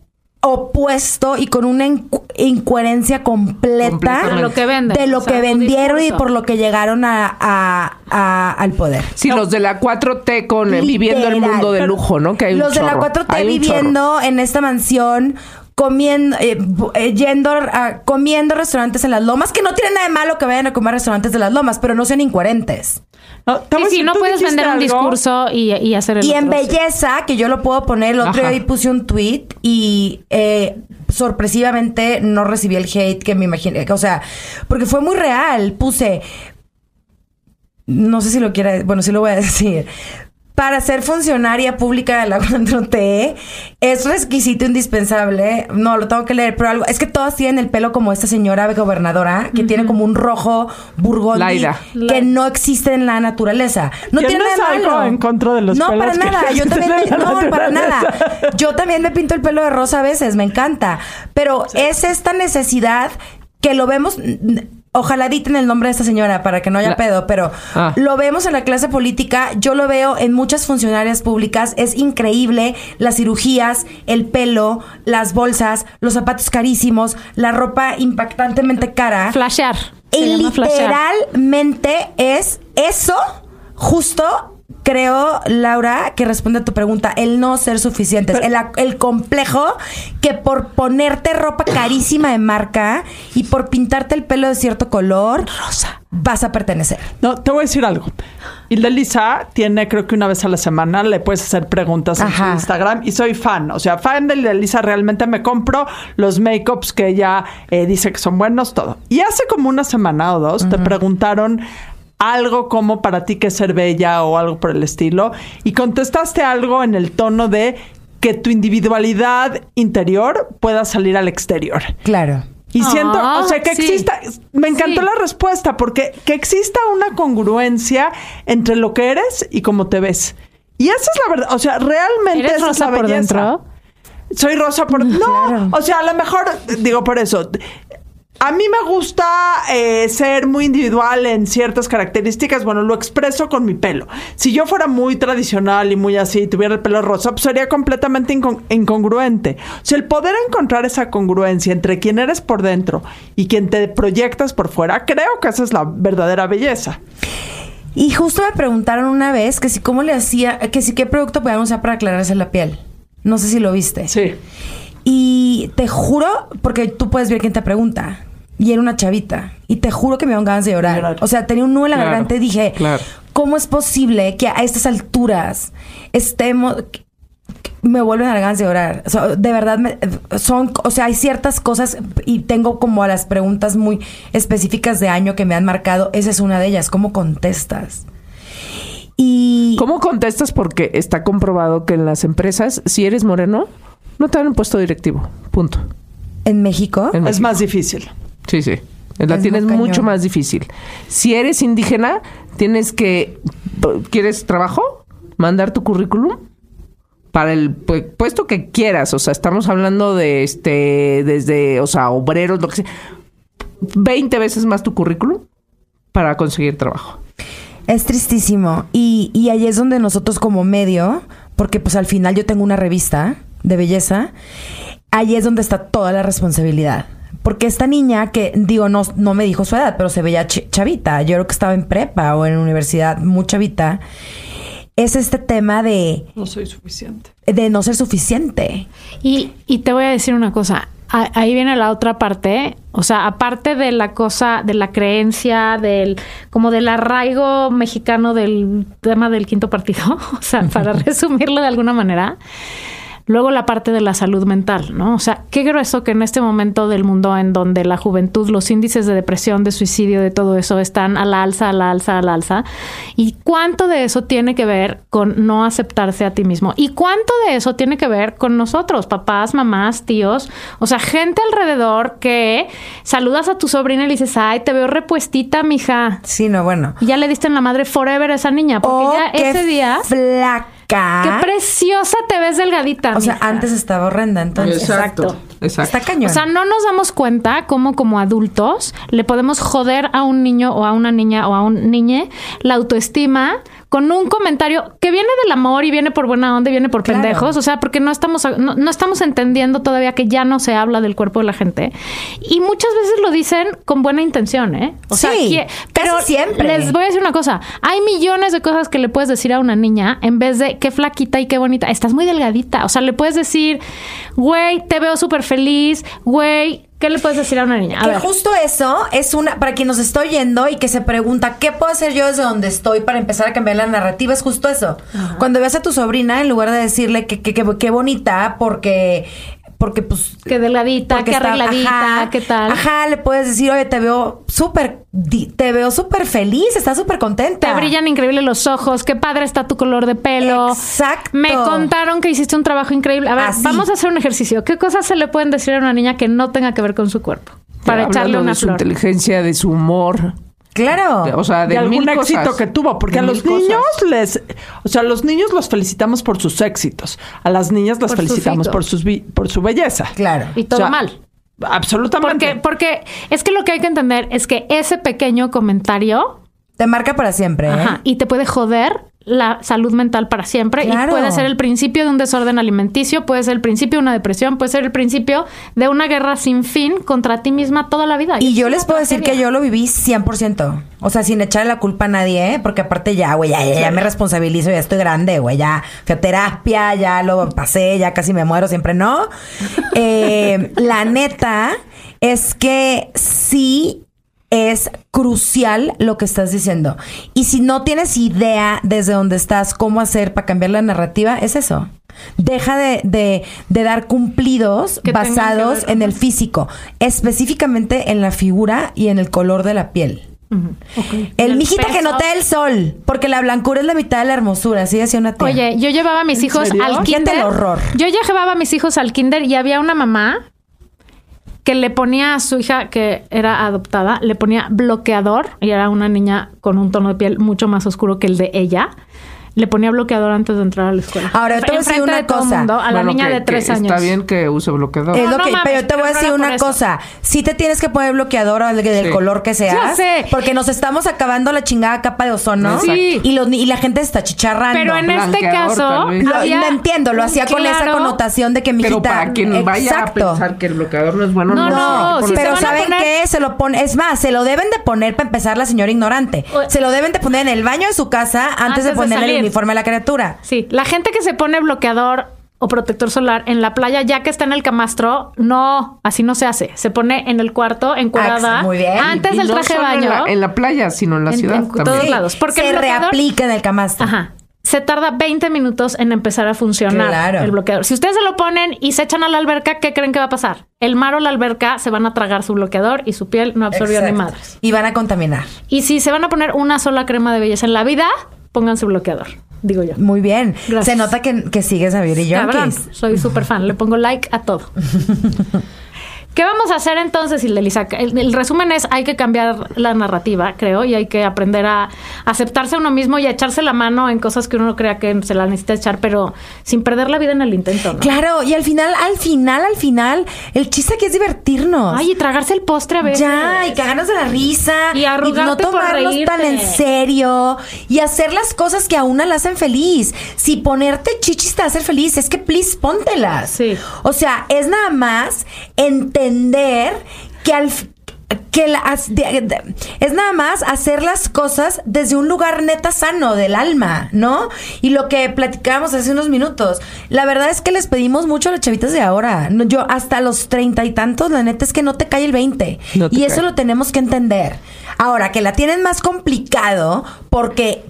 opuesto y con una incu- incoherencia completa. De lo que venden. de lo O sea, que su vendieron y por lo que llegaron a, a- a- al poder. Sí, los de la 4T con eh, viviendo el mundo de lujo, ¿no? Que hay un Los de la chorro. 4T Hay un viviendo en esta mansión, comiendo, eh, eh, yendo a comiendo restaurantes en las lomas, que no tiene nada de malo que vayan a comer restaurantes de las lomas, pero no sean incoherentes. No, Sí, no puedes vender un discurso y, y hacer el Y en sí. belleza, que yo lo puedo poner, el otro día puse un tweet y eh, sorpresivamente no recibí el hate que me imaginé. O sea, porque fue muy real. Puse, no sé si lo quiera, bueno, sí lo voy a <laughs> decir. Para ser funcionaria pública de la <laughs> 4T es requisito indispensable. No, lo tengo que leer, pero algo. Es que todas tienen el pelo como esta señora gobernadora, que tiene como un rojo burgundy Laida. que no existe en la naturaleza. No ¿Tienes tiene nada de algo malo. en contra de los No, pelos para que nada. Yo <laughs> también me, no, para nada. Yo también me pinto el pelo de rosa a veces, me encanta. Pero es esta necesidad que lo vemos. Ojalá editen el nombre de esta señora para que no haya La- pedo, pero Ah. lo vemos en la clase política, yo lo veo en muchas funcionarias públicas, es increíble las cirugías, el pelo, las bolsas, los zapatos carísimos, la ropa impactantemente cara. Flashear. Y flashear. literalmente es eso, justo creo, Laura, que responde a tu pregunta, el no ser suficientes, el, el complejo que por ponerte ropa carísima de marca y por pintarte el pelo de cierto color, rosa, vas a pertenecer. No, te voy a decir algo. Hilda Lisa tiene, creo que una vez a la semana, le puedes hacer preguntas en su. Instagram y soy fan. O sea, fan de Hilda Lisa, realmente me compro los make-ups que ella eh, dice que son buenos, todo. Y hace como una semana o dos te preguntaron algo como para ti que es ser bella o algo por el estilo y contestaste algo en el tono de que tu individualidad interior pueda salir al exterior. Claro. Y siento, Ah, o sea, que sí. exista, me encantó Sí. la respuesta, porque que exista una congruencia entre lo que eres y cómo te ves. Y esa es la verdad, o sea, realmente ¿Eres esa es rosa la por belleza. dentro? Soy rosa por... <laughs> No, Claro. o sea, a lo mejor, digo por eso, a mí me gusta eh, ser muy individual en ciertas características. Bueno, lo expreso con mi pelo. Si yo fuera muy tradicional y muy así, tuviera el pelo rosa, pues sería completamente incon- incongruente. O sea, el poder encontrar esa congruencia entre quién eres por dentro y quien te proyectas por fuera, creo que esa es la verdadera belleza. Y justo me preguntaron una vez que si cómo le hacía, que si qué producto podíamos usar para aclararse la piel. No sé si lo viste. Sí. Y te juro, porque tú puedes ver quién te pregunta. Y era una chavita. Y te juro que me dieron ganas de llorar. Llorar. O sea, tenía un nudo en la Claro, garganta y dije, claro. ¿cómo es posible que a estas alturas estemos... Me vuelven a dar ganas de llorar. O sea, de verdad, me- son... O sea, hay ciertas cosas y tengo como a las preguntas muy específicas de año que me han marcado. Esa es una de ellas. ¿Cómo contestas? Y... ¿Cómo contestas? Porque está comprobado que en las empresas, si eres moreno, no te dan un puesto directivo. Punto. En México... En Es más difícil. Sí, sí. La Es tienes cañón. mucho más difícil. Si eres indígena, tienes que. ¿Quieres trabajo? Mandar tu currículum para el pu- puesto que quieras. O sea, estamos hablando de este. Desde. O sea, obreros, lo que sea. 20 veces más tu currículum para conseguir trabajo. Es tristísimo. Y, y ahí es donde nosotros como medio, porque pues al final yo tengo una revista de belleza, ahí es donde está toda la responsabilidad. Porque esta niña que, digo, no, no me dijo su edad, pero se veía ch- chavita. Yo creo que estaba en prepa o en universidad, muy chavita. Es este tema de, No soy suficiente. de no ser suficiente. Y, y te voy a decir una cosa. A- Ahí viene la otra parte, o sea, aparte de la cosa, de la creencia, del, como del arraigo mexicano del tema del quinto partido, <laughs> o sea, para <laughs> resumirlo de alguna manera, luego la parte de la salud mental, ¿no? O sea, qué grueso que en este momento del mundo en donde la juventud, los índices de depresión, de suicidio, de todo eso están a la alza, a la alza, a la alza, y cuánto de eso tiene que ver con no aceptarse a ti mismo, y cuánto de eso tiene que ver con nosotros, papás, mamás, tíos, o sea, gente alrededor que saludas a tu sobrina y le dices, ay, te veo repuestita, mija. Sí, no, bueno. Y ya le diste en la madre forever a esa niña, porque Oh, ya qué ese día, flaca. Qué preciosa te ves delgadita. O sea, antes estaba horrenda, entonces. Exacto. Está cañón. O sea, no nos damos cuenta cómo como adultos le podemos joder a un niño o a una niña o a un niñe la autoestima con un comentario que viene del amor y viene por buena onda y viene por Claro. pendejos, o sea, porque no estamos no, no estamos entendiendo todavía que ya no se habla del cuerpo de la gente y muchas veces lo dicen con buena intención, ¿eh? O sea, Sí, casi pero siempre. les voy a decir una cosa, hay millones de cosas que le puedes decir a una niña en vez de qué flaquita y qué bonita, estás muy delgadita, o sea, le puedes decir, güey, te veo súper feliz, güey, ¿qué le puedes decir a una niña? A que ver. justo eso es una, para quien nos está oyendo y que se pregunta, ¿qué puedo hacer yo desde donde estoy para empezar a cambiar la narrativa? Es justo eso. Cuando veas a tu sobrina, en lugar de decirle que qué bonita, porque, porque pues... Qué delgadita, está- arregladita, ajá, qué tal. Ajá, le puedes decir, oye, te veo súper, te veo súper feliz, estás súper contenta. Te brillan increíble los ojos, qué padre está tu color de pelo. Exacto. Me contaron que hiciste un trabajo increíble. A ver, Así. vamos a hacer un ejercicio. ¿Qué cosas se le pueden decir a una niña que no tenga que ver con su cuerpo? Para echarle una de su flor. inteligencia, de su humor. Claro. o sea, de, de algún mil éxito cosas. que tuvo, porque De a los niños cosas. les, o sea, a los niños los felicitamos por sus éxitos, a las niñas las Por felicitamos por sus vi- por su belleza. Claro. Y todo O sea, mal. Absolutamente. Porque, porque es que lo que hay que entender es que ese pequeño comentario Te marca para siempre, ¿eh? Ajá, y te puede joder la salud mental para siempre Claro. y puede ser el principio de un desorden alimenticio, puede ser el principio de una depresión, puede ser el principio de una guerra sin fin contra ti misma toda la vida. Y yo les puedo decir que yo lo viví 100%. O sea, sin echarle la culpa a nadie, ¿eh? Porque aparte ya, güey, ya, ya, ya me responsabilizo, ya estoy grande, güey, ya fui a terapia, ya lo pasé, ya casi me muero, siempre no. <laughs> Eh, la neta es que sí es crucial lo que estás diciendo. Y si no tienes idea desde donde estás cómo hacer para cambiar la narrativa, es eso. Deja de, de- de dar cumplidos Que basados en el físico, específicamente en la figura y en el color de la piel. El, el mijita que no te el sol, porque la blancura es la mitad de la hermosura, así decía una tía. Oye, yo llevaba a mis hijos serio? al kinder. el horror. Yo ya llevaba a mis hijos al kinder y había una mamá que le ponía a su hija que era adoptada, le ponía bloqueador y era una niña con un tono de piel mucho más oscuro que el de ella. Le ponía bloqueador antes de entrar a la escuela. Ahora, yo te voy a decir una de cosa. mundo, a la Bueno, niña que- de tres años. Está bien que use bloqueador. Es No, lo no que, pero te pero voy a decir una cosa. Si te tienes que poner bloqueador al- del Sí. color que seas. Ya sé. Porque nos estamos acabando la chingada capa de ozono. Sí. Y, los ni- y la gente está chicharrando. Pero en este caso. Lo, había- lo entiendo, lo hacía con esa connotación de que mi Pero para quien vaya a pensar que el bloqueador no es bueno, No, no, no, si pero ¿saben poner- qué? Se lo pone, es más, se lo deben de poner para empezar la señora ignorante. Se lo deben de poner en el baño de su casa antes, de ponerle el. Uniforme a la criatura. Sí, la gente que se pone bloqueador o protector solar en la playa ya que está en el camastro. No, así no se hace. Se pone en el cuarto, encuadrada, Ah, muy bien. antes Y del no traje de solo baño. en la, en la playa, sino en la En- ciudad en también. todos lados. Porque se el bloqueador- reaplica en el camastro. Ajá. Se tarda 20 minutos en empezar a funcionar Claro. el bloqueador. Si ustedes se lo ponen y se echan a la alberca, ¿qué creen que va a pasar? El mar o la alberca se van a tragar su bloqueador y su piel no absorbió ni madres. Y van a contaminar. Y si se van a poner una sola crema de belleza en la vida, pónganse bloqueador, digo yo. Muy bien. Gracias. Se nota que, que sigues a Beauty Cabrón, Junkies. soy súper fan, le pongo like a todo. <laughs> ¿Qué vamos a hacer entonces, Ildelisa? El, el resumen es, hay que cambiar la narrativa, creo, y hay que aprender a aceptarse a uno mismo y a echarse la mano en cosas que uno crea que se la necesita echar, pero sin perder la vida en el intento, ¿no? Claro, y al final, al final, al final, el chiste aquí es divertirnos. Ay, y tragarse el postre a veces. Ya, y cagarnos de la risa. Y arrugarte no por tomarnos tan en serio. Y hacer las cosas que a una la hacen feliz. Si ponerte chichis te hace feliz, es que please póntelas. Sí. O sea, es nada más entender que al que la- es nada más hacer las cosas desde un lugar neta sano del alma, ¿no? Y lo que platicábamos hace unos minutos, la verdad es que les pedimos mucho a las chavitas de ahora. No, Yo hasta los treinta y tantos, la neta es que no te cae el 20. No te y eso lo tenemos que entender. Ahora, que la tienen más complicado porque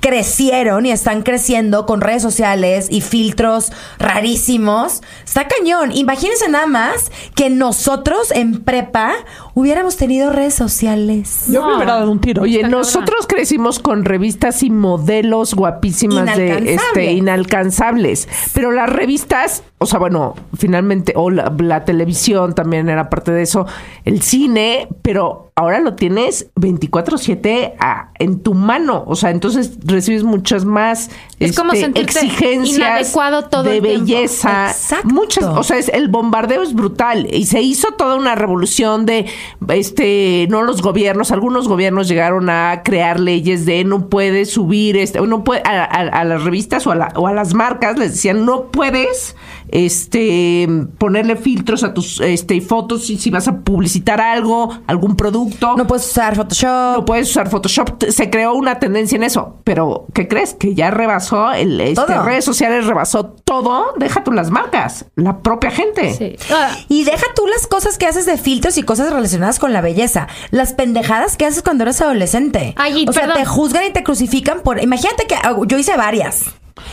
crecieron y están creciendo con redes sociales y filtros rarísimos. Está cañón. Imagínense nada más que nosotros en prepa hubiéramos tenido redes sociales. Yo me No. hubiera dado un tiro. Oye, Está nosotros crecimos con revistas y modelos guapísimas de Inalcanzables. este inalcanzables, pero las revistas, o sea, bueno, finalmente o la, la televisión también era parte de eso, el cine, pero ahora lo tienes 24/7 a- en tu mano, o sea, entonces recibes muchas más Es este, exigencias inadecuado todo de el tiempo. belleza, Exacto. muchas, o sea, es, el bombardeo es brutal y se hizo toda una revolución de este no los gobiernos algunos gobiernos llegaron a crear leyes de no puedes subir este no puede a, a- a las revistas o a, la- o a las marcas les decían no puedes este ponerle filtros a tus este fotos si, si vas a publicitar algo algún producto No puedes usar Photoshop. no puedes usar Photoshop. Se creó una tendencia en eso. Pero, ¿qué crees? Que ya rebasó el este, Todo. redes sociales, rebasó todo. Deja tú las marcas, la propia gente. Sí. Ah, Y deja tú las cosas que haces de filtros y cosas relacionadas con la belleza. Las pendejadas que haces cuando eres adolescente. Ay, o sea, te juzgan y te crucifican por. Imagínate que ah, yo hice varias.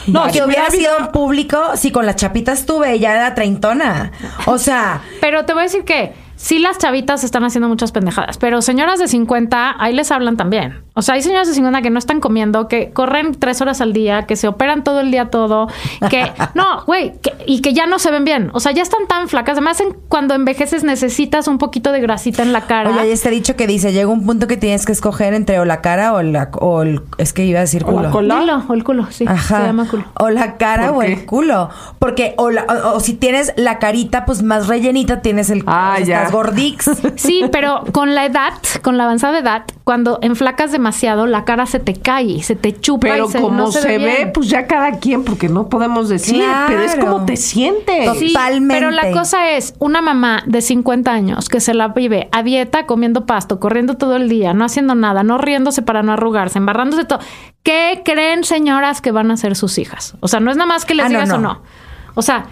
No, que si hubiera sido en público, si con las chapitas tuve, ya era treintona. O sea, Pero te voy a decir que sí las chavitas están haciendo muchas pendejadas, pero señoras de 50, ahí les hablan también. O sea, hay señoras de 50 que no están comiendo, que corren tres horas al día, que se operan todo el día todo, que <laughs> no, güey, que- y que ya no se ven bien. O sea, ya están tan flacas. Además, en- cuando envejeces necesitas un poquito de grasita en la cara. oye, hay este dicho que dice, llega un punto que tienes que escoger entre o la cara o la o el, es que iba a decir O la culo. cola. Dilo, o el culo, sí. Ajá. Se llama culo. O la cara ¿Por o el culo. Porque, o, la- o- o si tienes la carita, pues más rellenita, tienes el Ah, ya. estás gordix. <laughs> Sí, pero con la edad, con la avanzada edad, cuando enflacas demasiado, la cara se te cae, se te chupa Pero y se, como no se, se, ve, bien. pues ya cada quien, porque no podemos decir, Claro. pero es como te sientes. Sí, Totalmente. pero la cosa es, una mamá de 50 años que se la vive a dieta, comiendo pasto, corriendo todo el día, no haciendo nada, no riéndose para no arrugarse, embarrándose todo. ¿Qué creen, señoras, que van a ser sus hijas? O sea, no es nada más que les Ah, no, digas o no. O sea,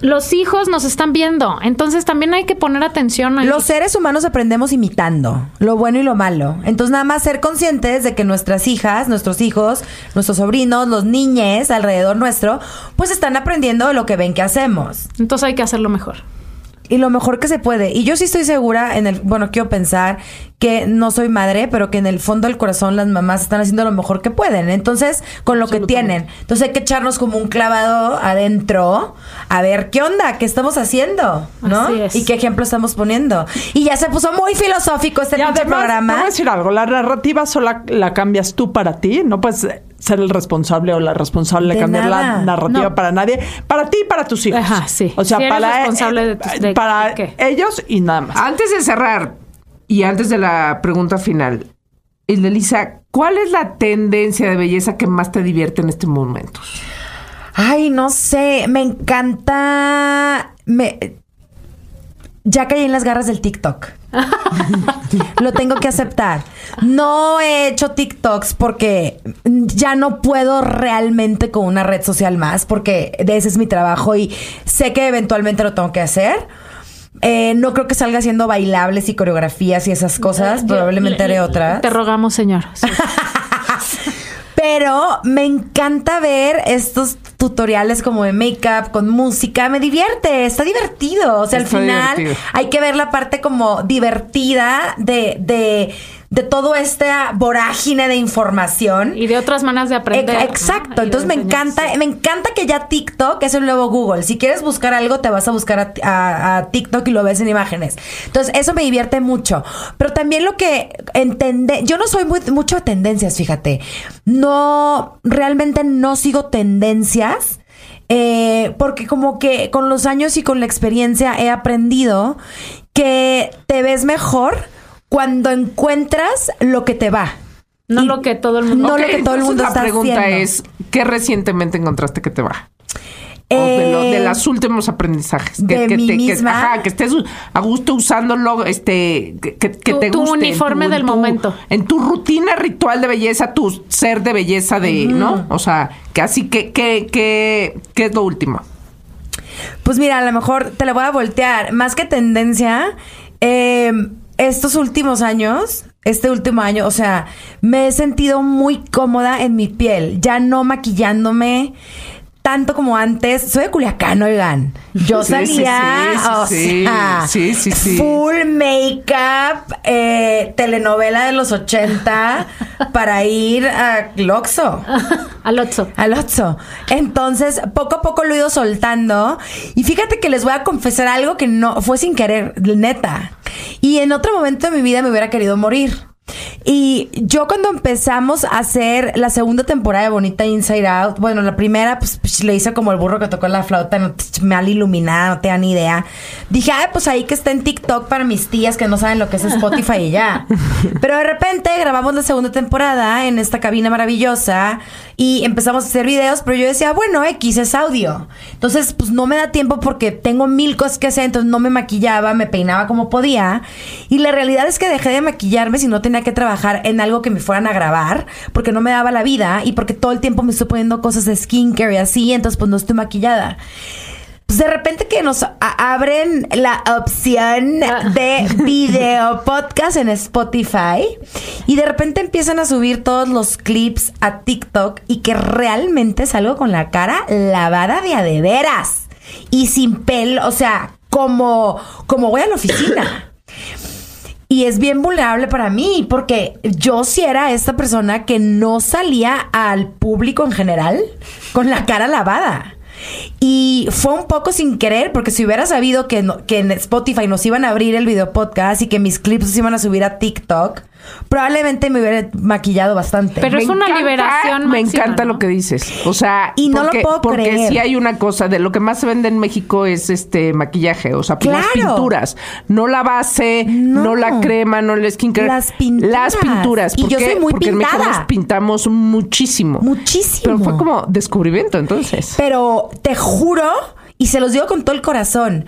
los hijos nos están viendo, entonces también hay que poner atención. Los seres humanos aprendemos imitando lo bueno y lo malo. Entonces, nada más ser conscientes de que nuestras hijas, nuestros hijos, nuestros sobrinos, los niñes alrededor nuestro, pues están aprendiendo de lo que ven que hacemos. Entonces hay que hacerlo mejor. Y lo mejor que se puede. Y yo sí estoy segura, en el, bueno, quiero pensar que no soy madre, pero que en el fondo del corazón las mamás están haciendo lo mejor que pueden. Entonces, con lo que tienen. Entonces hay que echarnos como un clavado adentro a ver qué onda, qué estamos haciendo, ¿no? Así es. Y qué ejemplo estamos poniendo. Y ya se puso muy filosófico este además, te programa. voy a decir algo, la narrativa solo la cambias tú para ti, no puedes ser el responsable o la responsable de, De cambiar nada. la narrativa No. para nadie, para ti y para tus hijos. Ajá, sí. O sea, Si eres para responsable de tus- de- para de qué. ellos y nada más. Antes de cerrar y antes de la pregunta final, Elisa, ¿cuál es la tendencia de belleza que más te divierte en este momento? Ay, no sé, me encanta. Me... Ya caí en las garras del TikTok. <laughs> Lo tengo que aceptar. No he hecho TikToks porque ya no puedo realmente con una red social más, porque ese es mi trabajo y sé que eventualmente lo tengo que hacer. Eh, no creo que salga haciendo bailables y coreografías y esas cosas. Probablemente haré otras. Te rogamos, señor. <laughs> Sí. Pero me encanta ver estos tutoriales como de make-up con música. Me divierte, está divertido. O sea, Está al final divertido. hay que ver la parte como divertida de, de, de todo esta vorágine de información. Y de otras maneras de aprender. Exacto, entonces me encanta, me encanta que ya TikTok es el nuevo Google. Si quieres buscar algo, te vas a buscar a, a- a TikTok y lo ves en imágenes. Entonces, eso me divierte mucho. Pero también lo que entende, yo no soy muy, mucho de tendencias, fíjate. No, realmente no sigo tendencias. eh, porque como que con los años y con la experiencia he aprendido que te ves mejor cuando encuentras lo que te va. No Y- lo que todo el mundo. No lo que todo el <laughs> mundo la está pregunta haciendo. es, ¿qué recientemente encontraste que te va? O de, lo- de Eh, los últimos aprendizajes. de mí te, misma. ajá, que estés a gusto usándolo, este, que, que- que Tu- te tu guste. en uniforme del en momento. En tu rutina ritual de belleza, tu ser de belleza de, ¿no? O sea, que así que, que, que, ¿qué es lo último? Pues mira, a lo mejor te la voy a voltear. Más que tendencia, eh, estos últimos años, este último año, o sea, me he sentido muy cómoda en mi piel, ya no maquillándome tanto como antes. Soy de Culiacán, oigan. Yo Sí, sí, salía, sí, sí, o sí. sea, Sí, sí, sí. full make-up, eh, telenovela de los 80 para ir a Loxo. <laughs> Al Otso. Al Otso. Entonces, poco a poco lo he ido soltando. Y fíjate que les voy a confesar algo que no fue sin querer, neta. Y en otro momento de mi vida me hubiera querido morir. Y yo cuando empezamos a hacer la segunda temporada de Bonita Inside Out, bueno, la primera pues, pues, le hice como el burro que tocó la flauta, no, mal iluminada, no te dan ni idea. Dije, ay, pues ahí que está en TikTok para mis tías que no saben lo que es Spotify y ya. <laughs> Pero de repente grabamos la segunda temporada en esta cabina maravillosa y empezamos a hacer videos, pero yo decía, bueno, X es audio. Entonces, pues no me da tiempo porque tengo mil cosas que hacer, entonces no me maquillaba, me peinaba como podía. Y la realidad es que dejé de maquillarme si no tenía que trabajar en algo que me fueran a grabar, porque no me daba la vida y porque todo el tiempo me estoy poniendo cosas de skincare y así, entonces pues no estoy maquillada. Pues de repente que nos abren la opción de video <laughs> podcast en Spotify y de repente empiezan a subir todos los clips a TikTok y que realmente salgo con la cara lavada de a de veras y sin pelo, o sea, como, como voy a la oficina. <coughs> Y es bien vulnerable para mí, porque yo sí era esta persona que no salía al público en general con la cara lavada. Y fue un poco sin querer, porque si hubiera sabido que, que en Spotify nos iban a abrir el video podcast y que mis clips se iban a subir a TikTok, probablemente me hubiera maquillado bastante. Pero es una encanta- liberación Me máxima, encanta ¿no? lo que dices. O sea, Y no lo porque, puedo porque creer. sí hay una cosa de lo que más se vende en México es este maquillaje, o sea, las Claro. pinturas, no la base, No. no, la crema, no el skincare, Las pinturas. las pinturas. Y ¿Por yo qué? soy muy porque en México pintada. nos pintamos muchísimo, Muchísimo. Pero fue como descubrimiento, entonces. Pero te juro, y se los digo con todo el corazón,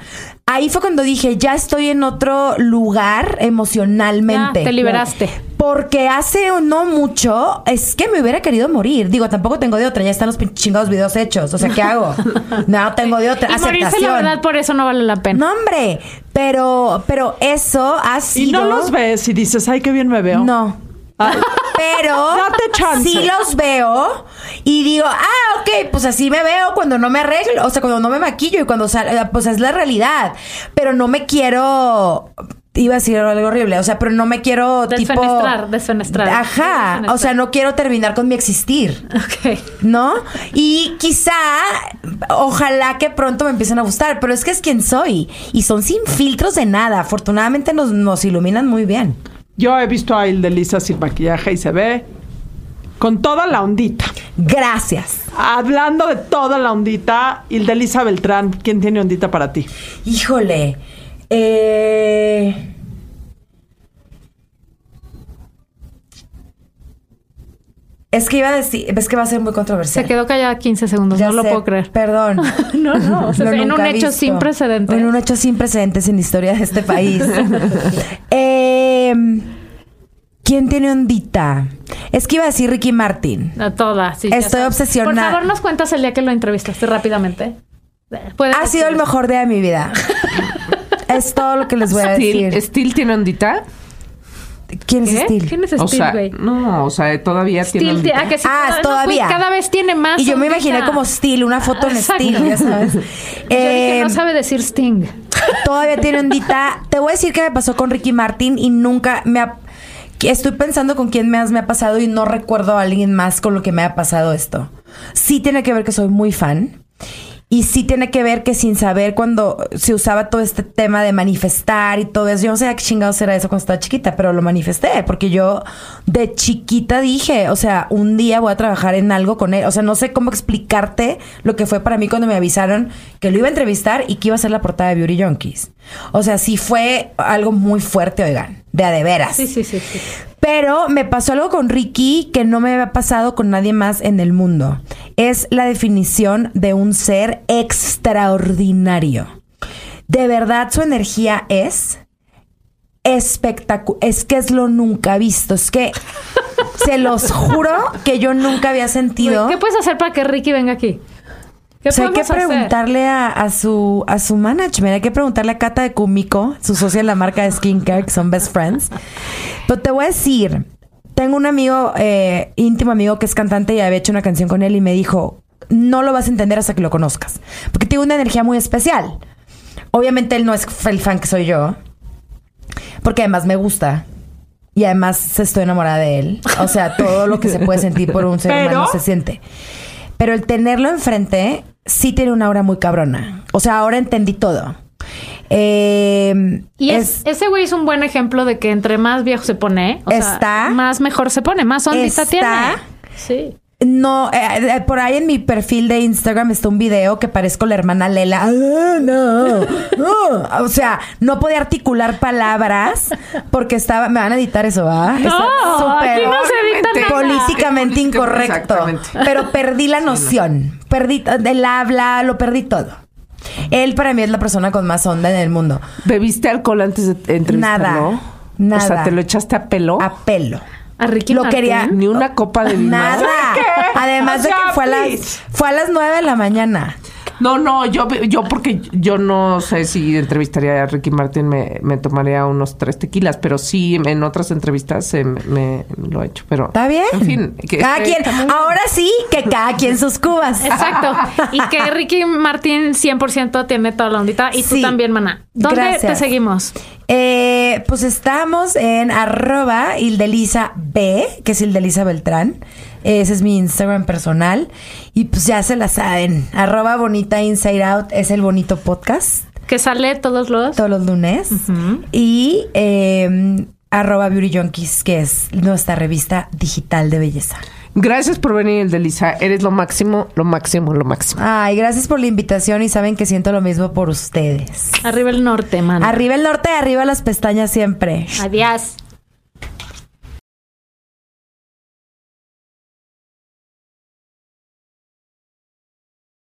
ahí fue cuando dije, ya estoy en otro lugar emocionalmente. Ya, te liberaste. Porque hace no mucho es que me hubiera querido morir. Digo, tampoco tengo de otra, ya están los chingados videos hechos. O sea, ¿qué hago? <laughs> No tengo de otra. Y morirse, la verdad, por eso no vale la pena. No, hombre. Pero, pero eso ha sido. Y no los ves y dices, ay, qué bien me veo. No. Pero sí los veo y digo, ah, ok, pues así me veo cuando no me arreglo, o sea, cuando no me maquillo y cuando sale, pues es la realidad. Pero no me quiero, iba a decir algo horrible, o sea, pero no me quiero Desfenestrar, tipo... desfenestrar. Ajá, Desfenestrar. o sea, no quiero terminar con mi existir. Ok. ¿No? Y quizá, ojalá que pronto me empiecen a gustar, pero es que es quien soy. Y son sin filtros de nada. Afortunadamente nos, nos iluminan muy bien. Yo he visto a Hilde Lisa sin maquillaje y se ve con toda la ondita. Gracias. Hablando de toda la ondita, Hilde Lisa Beltrán, ¿quién tiene ondita para ti? Híjole. Eh... Es que iba a decir, es que va a ser muy Se controversial. quedó callada 15 segundos, Ya no lo puedo creer. Perdón. <laughs> No, no, o sea, Lo en un hecho visto. sin precedentes. En un hecho sin precedentes en la historia de este país. <laughs> Eh, ¿Quién tiene ondita? Es que iba a decir Ricky Martin. A todas, sí. Estoy obsesionada. Por favor, nos cuentas el día que lo entrevistaste rápidamente. Puedes Ha sido el mejor día de mi vida. <laughs> es todo lo que les voy a Steel, decir. Steel tiene ondita. ¿Quién es ¿Qué? Steel? ¿Quién es O sea, Steve, güey? no, o sea, todavía tiene Steel, ondita. ah, que sí, Ah, no, pues, todavía. cada vez tiene más. Y yo me imaginé como Steel, una foto en Exacto. Steel, ya sabes. <laughs> Yo dije, Eh, no sabe decir Sting. Todavía tiene ondita. Te voy a decir qué me pasó con Ricky Martin y nunca me ha... que Estoy pensando con quién más me ha pasado y no recuerdo a alguien más con lo que me ha pasado esto. Sí tiene que ver que soy muy fan. Y sí tiene que ver que sin saber cuando se usaba todo este tema de manifestar y todo eso, yo no sé qué chingados era eso cuando estaba chiquita, pero lo manifesté porque yo de chiquita dije, o sea, un día voy a trabajar en algo con él. O sea, no sé cómo explicarte lo que fue para mí cuando me avisaron que lo iba a entrevistar y que iba a ser la portada de Beauty Junkies. O sea, sí fue algo muy fuerte, oigan, de a de veras. Sí, sí, sí, sí. Pero me pasó algo con Ricky que no me había pasado con nadie más en el mundo. Es la definición de un ser extraordinario. De verdad su energía es espectacular. Es que es lo nunca visto. Es que <laughs> se los juro que yo nunca había sentido. ¿Qué puedes hacer para que Ricky venga aquí? ¿Qué O sea, hay que preguntarle a, a su a su management, hay que preguntarle a Cata de Kumiko, su socia en la marca de skincare, que son best friends. Pero te voy a decir, tengo un amigo, eh, íntimo amigo que es cantante y había hecho una canción con él y me dijo, no lo vas a entender hasta que lo conozcas, porque tiene una energía muy especial. Obviamente él no es el fan que soy yo, porque además me gusta. Y además estoy enamorada de él. O sea, todo lo que se puede sentir por un ser <laughs> Pero- humano se siente. Pero el tenerlo enfrente sí tiene una aura muy cabrona. O sea, ahora entendí todo. Eh, Y es, ese güey es un buen ejemplo de que entre más viejo se pone, o sea, Está- más mejor se pone, más ondita está- tiene. Sí. No, eh, eh, por ahí en mi perfil de Instagram está un video que parezco la hermana Lela. Ah, no, no. O sea, no podía articular palabras porque estaba. Me van a editar eso, ¿va? Está No, súper aquí no se edita nada. políticamente Política- incorrecto. exactamente. Pero perdí la noción. Perdí el habla, lo perdí todo. Él para mí es la persona con más onda en el mundo. ¿Bebiste alcohol antes de entrevistarlo? Nada, nada. O sea, ¿te lo echaste a pelo? A pelo. A Ricky Lo quería- Ni una copa de vino. Nada. Además de que fue a las fue a las nueve de la mañana. No, no, yo, yo porque yo no sé si entrevistaría a Ricky Martin me, me tomaría unos tres tequilas, pero sí en otras entrevistas eh, me, me lo he hecho. Pero ¿Está bien? En fin, que- cada quien. Ahora sí que cada quien sus cubas. Exacto. <laughs> Y que Ricky Martin 100% tiene toda la ondita. Y tú también, mana. ¿Dónde Gracias. te seguimos? Eh, pues estamos en arroba Ildelisa B, que es Ildelisa Beltrán. Ese es mi Instagram personal. Y pues ya se la saben. Arroba Bonita Inside Out es el bonito podcast Que sale todos los... todos los lunes. Y eh, arroba Beauty Junkies, que es nuestra revista digital de belleza. Gracias por venir, el de Lisa. Eres lo máximo, lo máximo, lo máximo. Ay, gracias por la invitación y saben que siento lo mismo por ustedes. Arriba el norte, mana. Arriba el norte, arriba las pestañas siempre. Adiós.